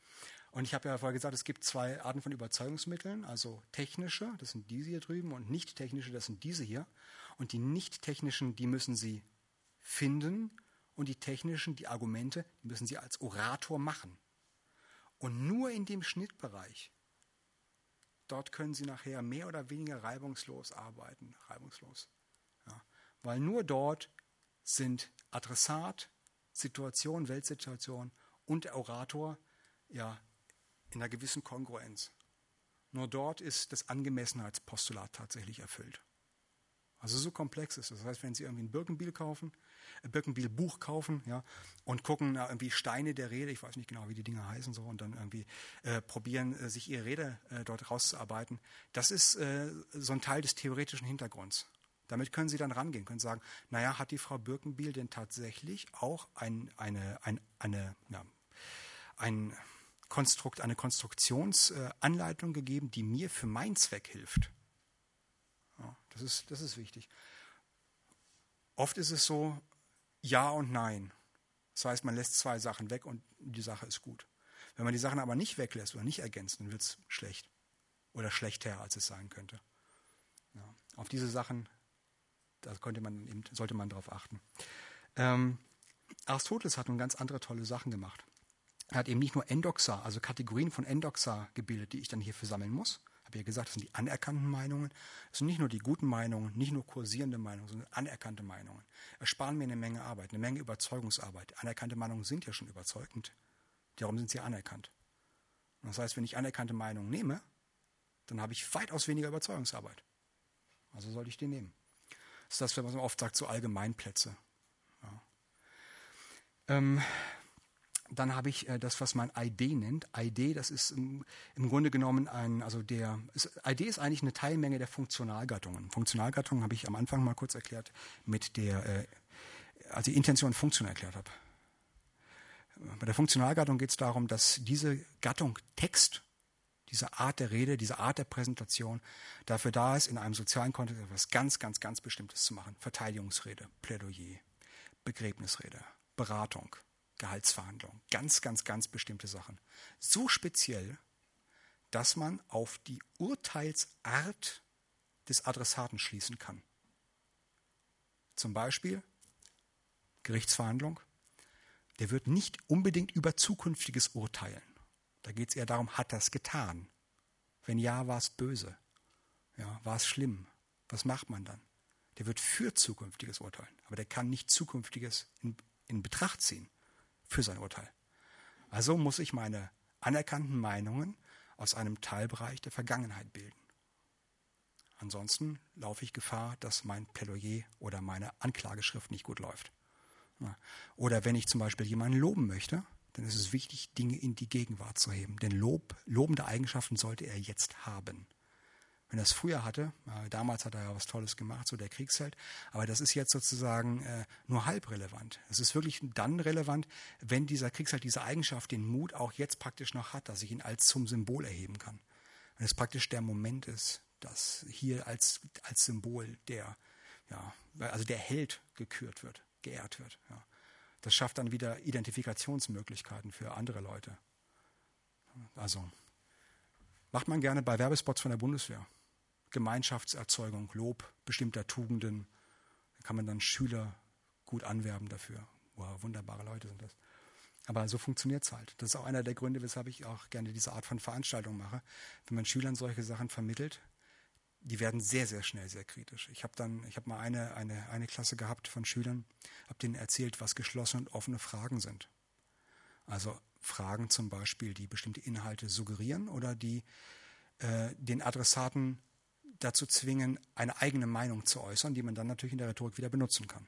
Und ich habe ja vorher gesagt, es gibt zwei Arten von Überzeugungsmitteln, also technische, das sind diese hier drüben, und nicht technische, das sind diese hier. Und die nicht technischen, die müssen Sie finden und die technischen, die Argumente, müssen Sie als Orator machen. Und nur in dem Schnittbereich, dort können Sie nachher mehr oder weniger reibungslos arbeiten, reibungslos. Ja. Weil nur dort sind Adressat, Situation, Weltsituation und der Orator ja in einer gewissen Kongruenz. Nur dort ist das Angemessenheitspostulat tatsächlich erfüllt. Also so komplex ist es. Das heißt, wenn Sie irgendwie ein Birkenbiel kaufen, ein Birkenbiel Buch kaufen, ja, und gucken na, irgendwie Steine der Rede, ich weiß nicht genau, wie die Dinge heißen so, und dann irgendwie äh, probieren, äh, sich Ihre Rede äh, dort rauszuarbeiten, das ist äh, so ein Teil des theoretischen Hintergrunds. Damit können Sie dann rangehen, können sagen, naja, hat die Frau Birkenbiel denn tatsächlich auch ein, eine, ein, eine, ja, ein Konstrukt, eine Konstruktionsanleitung gegeben, die mir für meinen Zweck hilft? Das, ist, das ist wichtig. Oft ist es so, ja und nein. Das heißt, man lässt zwei Sachen weg und die Sache ist gut. Wenn man die Sachen aber nicht weglässt oder nicht ergänzt, dann wird es schlecht. Oder schlechter, als es sein könnte. Ja, auf diese Sachen da könnte man eben, sollte man darauf achten. Ähm, Aristoteles hat nun ganz andere tolle Sachen gemacht. Er hat eben nicht nur Endoxa, also Kategorien von Endoxa gebildet, die ich dann hierfür sammeln muss. Habe ja gesagt, das sind die anerkannten Meinungen. Das sind nicht nur die guten Meinungen, nicht nur kursierende Meinungen, sondern anerkannte Meinungen. Ersparen mir eine Menge Arbeit, eine Menge Überzeugungsarbeit. Anerkannte Meinungen sind ja schon überzeugend. Darum sind sie anerkannt. das heißt, wenn ich anerkannte Meinungen nehme, dann habe ich weitaus weniger Überzeugungsarbeit. Also sollte ich die nehmen. Das ist das, was man oft sagt, so Allgemeinplätze. Ja. Ähm, dann habe ich äh, das, was man ID nennt. ID, das ist im, im Grunde genommen ein, also der, ist, ID ist eigentlich eine Teilmenge der Funktionalgattungen. Funktionalgattungen habe ich am Anfang mal kurz erklärt mit der, äh, also die Intention Funktion erklärt habe. Bei der Funktionalgattung geht es darum, dass diese Gattung Text diese Art der Rede, diese Art der Präsentation dafür da ist, in einem sozialen Kontext etwas ganz, ganz, ganz Bestimmtes zu machen. Verteidigungsrede, Plädoyer, Begräbnisrede, Beratung, Gehaltsverhandlung, ganz, ganz, ganz bestimmte Sachen. So speziell, dass man auf die Urteilsart des Adressaten schließen kann. Zum Beispiel Gerichtsverhandlung. Der wird nicht unbedingt über zukünftiges urteilen. Da geht es eher darum, hat es getan? Wenn ja, war es böse? Ja, war es schlimm? Was macht man dann? Der wird für zukünftiges urteilen, aber der kann nicht zukünftiges in, in Betracht ziehen für sein Urteil. Also muss ich meine anerkannten Meinungen aus einem Teilbereich der Vergangenheit bilden. Ansonsten laufe ich Gefahr, dass mein Plädoyer oder meine Anklageschrift nicht gut läuft. Oder wenn ich zum Beispiel jemanden loben möchte, dann ist es wichtig, Dinge in die Gegenwart zu heben. Denn Lob, lobende Eigenschaften sollte er jetzt haben. Wenn er es früher hatte, äh, damals hat er ja was Tolles gemacht, so der Kriegsheld, aber das ist jetzt sozusagen äh, nur halb relevant. Es ist wirklich dann relevant, wenn dieser Kriegsheld diese Eigenschaft, den Mut auch jetzt praktisch noch hat, dass ich ihn als zum Symbol erheben kann. Wenn es praktisch der Moment ist, dass hier als, als Symbol der, ja, also der Held gekürt wird, geehrt wird. Ja. Das schafft dann wieder Identifikationsmöglichkeiten für andere Leute. Also macht man gerne bei Werbespots von der Bundeswehr. Gemeinschaftserzeugung, Lob bestimmter Tugenden. Da kann man dann Schüler gut anwerben dafür. Wow, wunderbare Leute sind das. Aber so funktioniert es halt. Das ist auch einer der Gründe, weshalb ich auch gerne diese Art von Veranstaltung mache. Wenn man Schülern solche Sachen vermittelt, die werden sehr, sehr schnell sehr kritisch. Ich habe dann, ich habe mal eine, eine, eine Klasse gehabt von Schülern, habe denen erzählt, was geschlossene und offene Fragen sind. Also Fragen zum Beispiel, die bestimmte Inhalte suggerieren oder die äh, den Adressaten dazu zwingen, eine eigene Meinung zu äußern, die man dann natürlich in der Rhetorik wieder benutzen kann.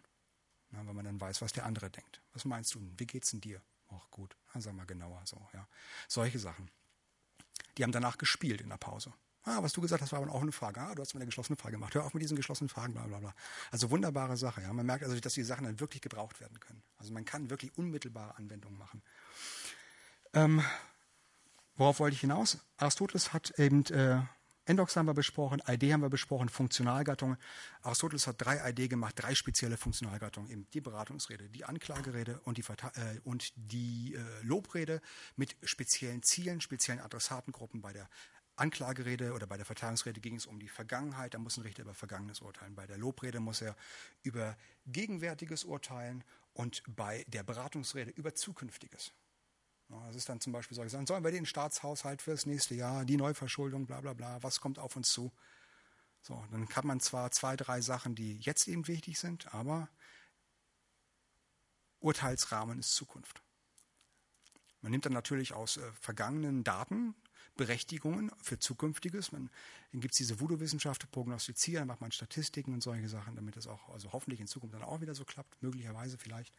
Na, wenn man dann weiß, was der andere denkt. Was meinst du? Wie geht's denn dir? Auch gut. Dann sag mal genauer so, ja. Solche Sachen. Die haben danach gespielt in der Pause. Ah, was du gesagt hast, war aber auch eine Frage. Ah, du hast mir eine geschlossene Frage gemacht. Hör auf mit diesen geschlossenen Fragen, bla bla bla. Also wunderbare Sache. Ja. Man merkt also, dass die Sachen dann wirklich gebraucht werden können. Also man kann wirklich unmittelbare Anwendungen machen. Ähm, worauf wollte ich hinaus? Aristoteles hat eben äh, Endox haben wir besprochen, ID haben wir besprochen, Funktionalgattungen. Aristoteles hat drei ID gemacht, drei spezielle Funktionalgattungen, eben die Beratungsrede, die Anklagerede und die, äh, und die äh, Lobrede mit speziellen Zielen, speziellen Adressatengruppen bei der Anklagerede oder bei der Verteidigungsrede ging es um die Vergangenheit, da muss ein Richter über Vergangenes urteilen. Bei der Lobrede muss er über Gegenwärtiges urteilen und bei der Beratungsrede über Zukünftiges. Das ist dann zum Beispiel so gesagt, sollen wir den Staatshaushalt fürs nächste Jahr, die Neuverschuldung, bla bla bla, was kommt auf uns zu? So, dann hat man zwar zwei, drei Sachen, die jetzt eben wichtig sind, aber Urteilsrahmen ist Zukunft. Man nimmt dann natürlich aus äh, vergangenen Daten Berechtigungen für Zukünftiges. Man, dann gibt es diese Voodoo-Wissenschaft, prognostizieren, macht man Statistiken und solche Sachen, damit das auch, also hoffentlich in Zukunft dann auch wieder so klappt, möglicherweise vielleicht.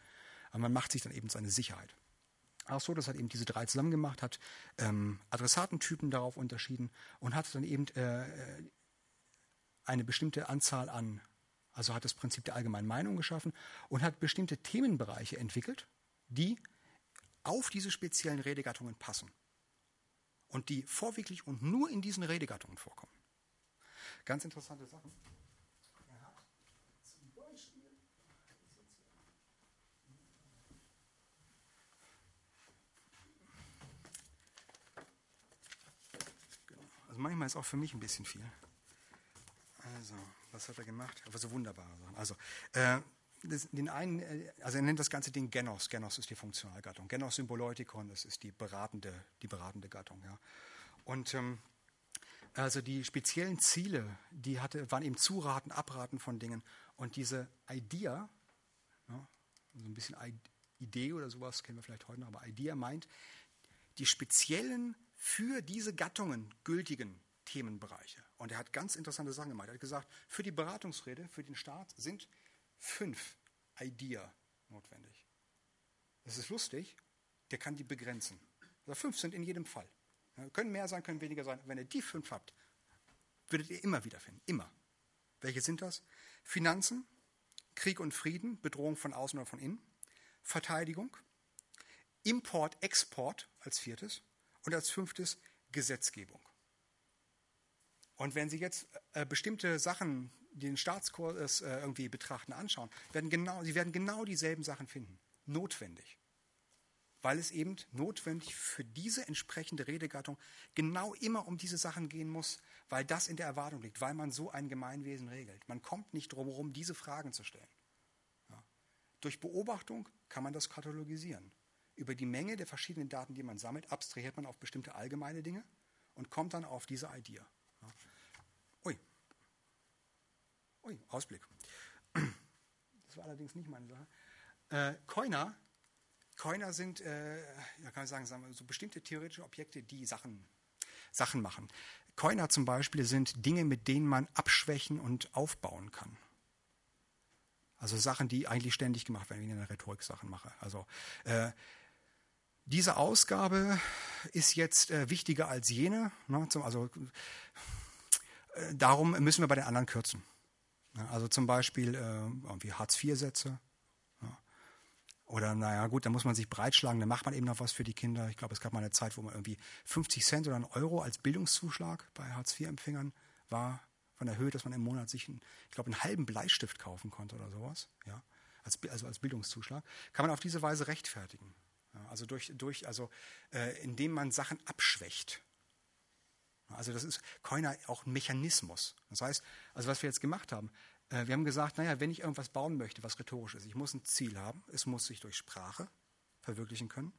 Aber man macht sich dann eben seine Sicherheit. Auch so, das hat eben diese drei zusammen gemacht, hat ähm, Adressatentypen darauf unterschieden und hat dann eben äh, eine bestimmte Anzahl an, also hat das Prinzip der allgemeinen Meinung geschaffen und hat bestimmte Themenbereiche entwickelt, die auf diese speziellen Redegattungen passen und die vorwiegend und nur in diesen Redegattungen vorkommen. Ganz interessante Sachen. Also manchmal ist auch für mich ein bisschen viel. Also, was hat er gemacht? Aber so wunderbare Sachen. Also, äh, das, den einen, äh, also er nennt das ganze Ding Genos. Genos ist die Funktionalgattung. Genos Symboleutikon, das ist die beratende, die beratende Gattung. Ja. Und ähm, also die speziellen Ziele, die hatte, waren eben Zuraten, Abraten von Dingen. Und diese Idea, ja, so ein bisschen Idee oder sowas kennen wir vielleicht heute noch, aber Idea meint die speziellen für diese Gattungen gültigen Themenbereiche. Und er hat ganz interessante Sachen gemacht. Er hat gesagt, für die Beratungsrede, für den Staat sind fünf Idea notwendig. Das ist lustig, der kann die begrenzen. Also fünf sind in jedem Fall. Können mehr sein, können weniger sein. Wenn ihr die fünf habt, würdet ihr immer wiederfinden. Immer. Welche sind das? Finanzen, Krieg und Frieden, Bedrohung von außen oder von innen, Verteidigung, Import, Export als viertes und als fünftes Gesetzgebung. Und wenn Sie jetzt äh, bestimmte Sachen, die den Staatskurs äh, irgendwie betrachten, anschauen, werden genau, Sie werden genau dieselben Sachen finden. Notwendig. Weil es eben notwendig für diese entsprechende Redegattung genau immer um diese Sachen gehen muss, weil das in der Erwartung liegt, weil man so ein Gemeinwesen regelt. Man kommt nicht drum herum, diese Fragen zu stellen. Ja. Durch Beobachtung kann man das katalogisieren. Über die Menge der verschiedenen Daten, die man sammelt, abstrahiert man auf bestimmte allgemeine Dinge und kommt dann auf diese Idee. Ui. Ui, Ausblick. Das war allerdings nicht meine Sache. Äh, Coiner, Coiner sind, äh, ja, kann ich sagen, sagen wir, so bestimmte theoretische Objekte, die Sachen, Sachen machen. Coiner zum Beispiel sind Dinge, mit denen man abschwächen und aufbauen kann. Also Sachen, die eigentlich ständig gemacht werden, wie ich in der Rhetorik Sachen mache. Also äh, diese Ausgabe ist jetzt äh, wichtiger als jene. Ne, zum, also äh, darum müssen wir bei den anderen kürzen. Ja, also zum Beispiel äh, irgendwie Hartz-IV-Sätze. Ja. Oder naja, gut, da muss man sich breitschlagen, dann macht man eben noch was für die Kinder. Ich glaube, es gab mal eine Zeit, wo man irgendwie 50 Cent oder einen Euro als Bildungszuschlag bei Hartz-IV-Empfängern war, von der Höhe, dass man im Monat sich, einen, ich glaube, einen halben Bleistift kaufen konnte oder sowas. Ja, als, also als Bildungszuschlag. Kann man auf diese Weise rechtfertigen. Also durch, durch also äh, indem man Sachen abschwächt. Also das ist keiner auch ein Mechanismus. Das heißt, also was wir jetzt gemacht haben, äh, wir haben gesagt, naja, wenn ich irgendwas bauen möchte, was rhetorisch ist, ich muss ein Ziel haben, es muss sich durch Sprache verwirklichen können.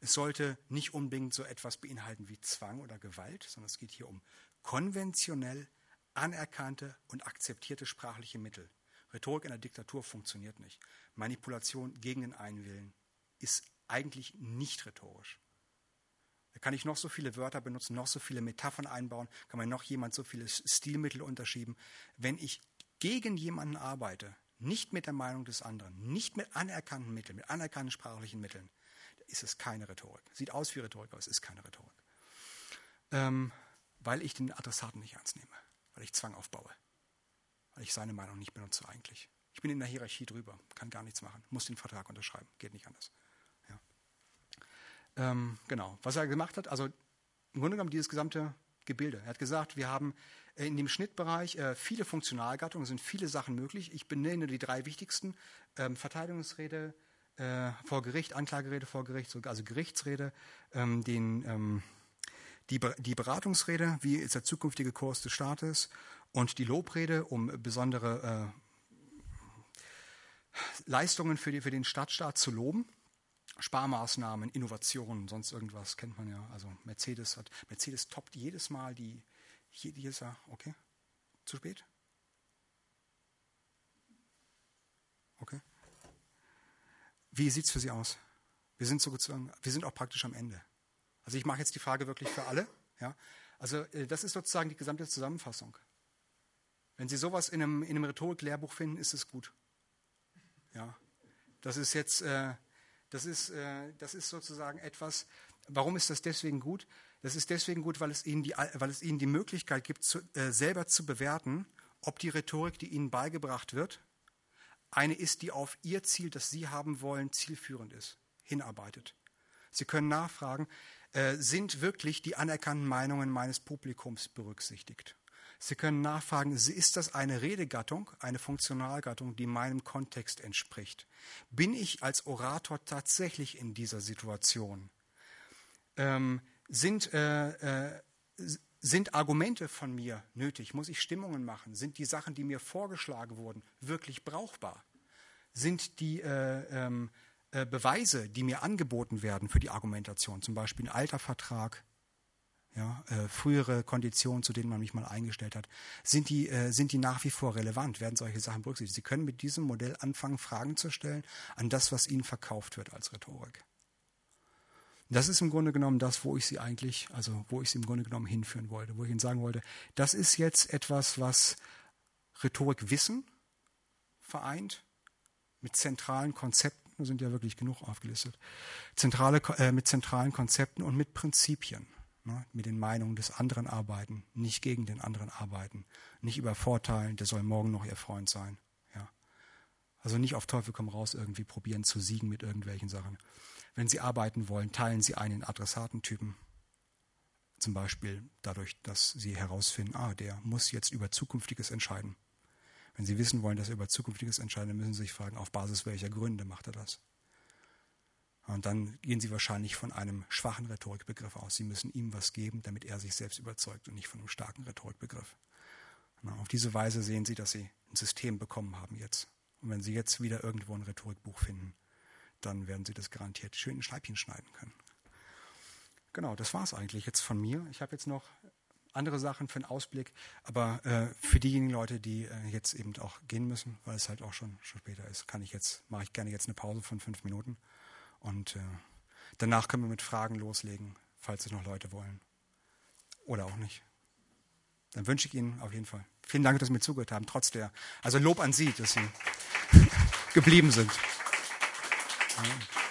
Es sollte nicht unbedingt so etwas beinhalten wie Zwang oder Gewalt, sondern es geht hier um konventionell anerkannte und akzeptierte sprachliche Mittel. Rhetorik in der Diktatur funktioniert nicht. Manipulation gegen den Einwillen ist eigentlich nicht rhetorisch. Da kann ich noch so viele Wörter benutzen, noch so viele Metaphern einbauen, kann man noch jemand so viele Stilmittel unterschieben. Wenn ich gegen jemanden arbeite, nicht mit der Meinung des anderen, nicht mit anerkannten Mitteln, mit anerkannten sprachlichen Mitteln, ist es keine Rhetorik. Sieht aus wie Rhetorik, aber es ist keine Rhetorik. Ähm, weil ich den Adressaten nicht ernst nehme, weil ich Zwang aufbaue, weil ich seine Meinung nicht benutze eigentlich. Ich bin in der Hierarchie drüber, kann gar nichts machen, muss den Vertrag unterschreiben, geht nicht anders. Ähm, genau, was er gemacht hat, also im Grunde genommen dieses gesamte Gebilde. Er hat gesagt, wir haben in dem Schnittbereich äh, viele Funktionalgattungen, sind viele Sachen möglich. Ich benenne die drei wichtigsten. Ähm, Verteidigungsrede äh, vor Gericht, Anklagerede vor Gericht, also Gerichtsrede, ähm, den, ähm, die, die Beratungsrede, wie ist der zukünftige Kurs des Staates und die Lobrede, um besondere äh, Leistungen für, die, für den Stadtstaat zu loben. Sparmaßnahmen, Innovationen, sonst irgendwas kennt man ja. Also Mercedes hat, Mercedes toppt jedes Mal die, jedes Jahr, okay, zu spät? Okay. Wie sieht es für Sie aus? Wir sind sozusagen, wir sind auch praktisch am Ende. Also ich mache jetzt die Frage wirklich für alle. Ja? Also äh, das ist sozusagen die gesamte Zusammenfassung. Wenn Sie sowas in einem, in einem Rhetorik-Lehrbuch finden, ist es gut. Ja, das ist jetzt, äh, das ist, äh, das ist sozusagen etwas. Warum ist das deswegen gut? Das ist deswegen gut, weil es Ihnen die, weil es Ihnen die Möglichkeit gibt, zu, äh, selber zu bewerten, ob die Rhetorik, die Ihnen beigebracht wird, eine ist, die auf Ihr Ziel, das Sie haben wollen, zielführend ist, hinarbeitet. Sie können nachfragen, äh, sind wirklich die anerkannten Meinungen meines Publikums berücksichtigt? Sie können nachfragen, ist das eine Redegattung, eine Funktionalgattung, die meinem Kontext entspricht? Bin ich als Orator tatsächlich in dieser Situation? Ähm, sind, äh, äh, sind Argumente von mir nötig? Muss ich Stimmungen machen? Sind die Sachen, die mir vorgeschlagen wurden, wirklich brauchbar? Sind die äh, ähm, äh, Beweise, die mir angeboten werden für die Argumentation, zum Beispiel ein alter Vertrag, ja, äh, frühere Konditionen, zu denen man mich mal eingestellt hat, sind die, äh, sind die nach wie vor relevant? Werden solche Sachen berücksichtigt? Sie können mit diesem Modell anfangen, Fragen zu stellen an das, was Ihnen verkauft wird als Rhetorik. Das ist im Grunde genommen das, wo ich Sie eigentlich, also wo ich Sie im Grunde genommen hinführen wollte, wo ich Ihnen sagen wollte, das ist jetzt etwas, was Rhetorikwissen vereint mit zentralen Konzepten, sind ja wirklich genug aufgelistet, zentrale, äh, mit zentralen Konzepten und mit Prinzipien ne, mit den Meinungen des anderen arbeiten, nicht gegen den anderen arbeiten, nicht übervorteilen, der soll morgen noch ihr Freund sein. Ja. Also nicht auf Teufel komm raus irgendwie probieren zu siegen mit irgendwelchen Sachen. Wenn Sie arbeiten wollen, teilen Sie einen Adressatentypen. Zum Beispiel dadurch, dass Sie herausfinden, ah, der muss jetzt über Zukünftiges entscheiden. Wenn Sie wissen wollen, dass er über Zukünftiges entscheidet, müssen Sie sich fragen, auf Basis welcher Gründe macht er das? Und dann gehen Sie wahrscheinlich von einem schwachen Rhetorikbegriff aus. Sie müssen ihm was geben, damit er sich selbst überzeugt und nicht von einem starken Rhetorikbegriff. Na, auf diese Weise sehen Sie, dass Sie ein System bekommen haben jetzt. Und wenn Sie jetzt wieder irgendwo ein Rhetorikbuch finden, dann werden Sie das garantiert schön in Scheibchen schneiden können. Genau, das war es eigentlich jetzt von mir. Ich habe jetzt noch andere Sachen für einen Ausblick, aber äh, für diejenigen Leute, die äh, jetzt eben auch gehen müssen, weil es halt auch schon, schon später ist, kann ich jetzt, mache ich gerne jetzt eine Pause von fünf Minuten. Und äh, danach können wir mit Fragen loslegen, falls es noch Leute wollen. Oder auch nicht. Dann wünsche ich Ihnen auf jeden Fall vielen Dank, dass Sie mir zugehört haben, trotz der, also Lob an Sie, dass Sie geblieben sind. Ja.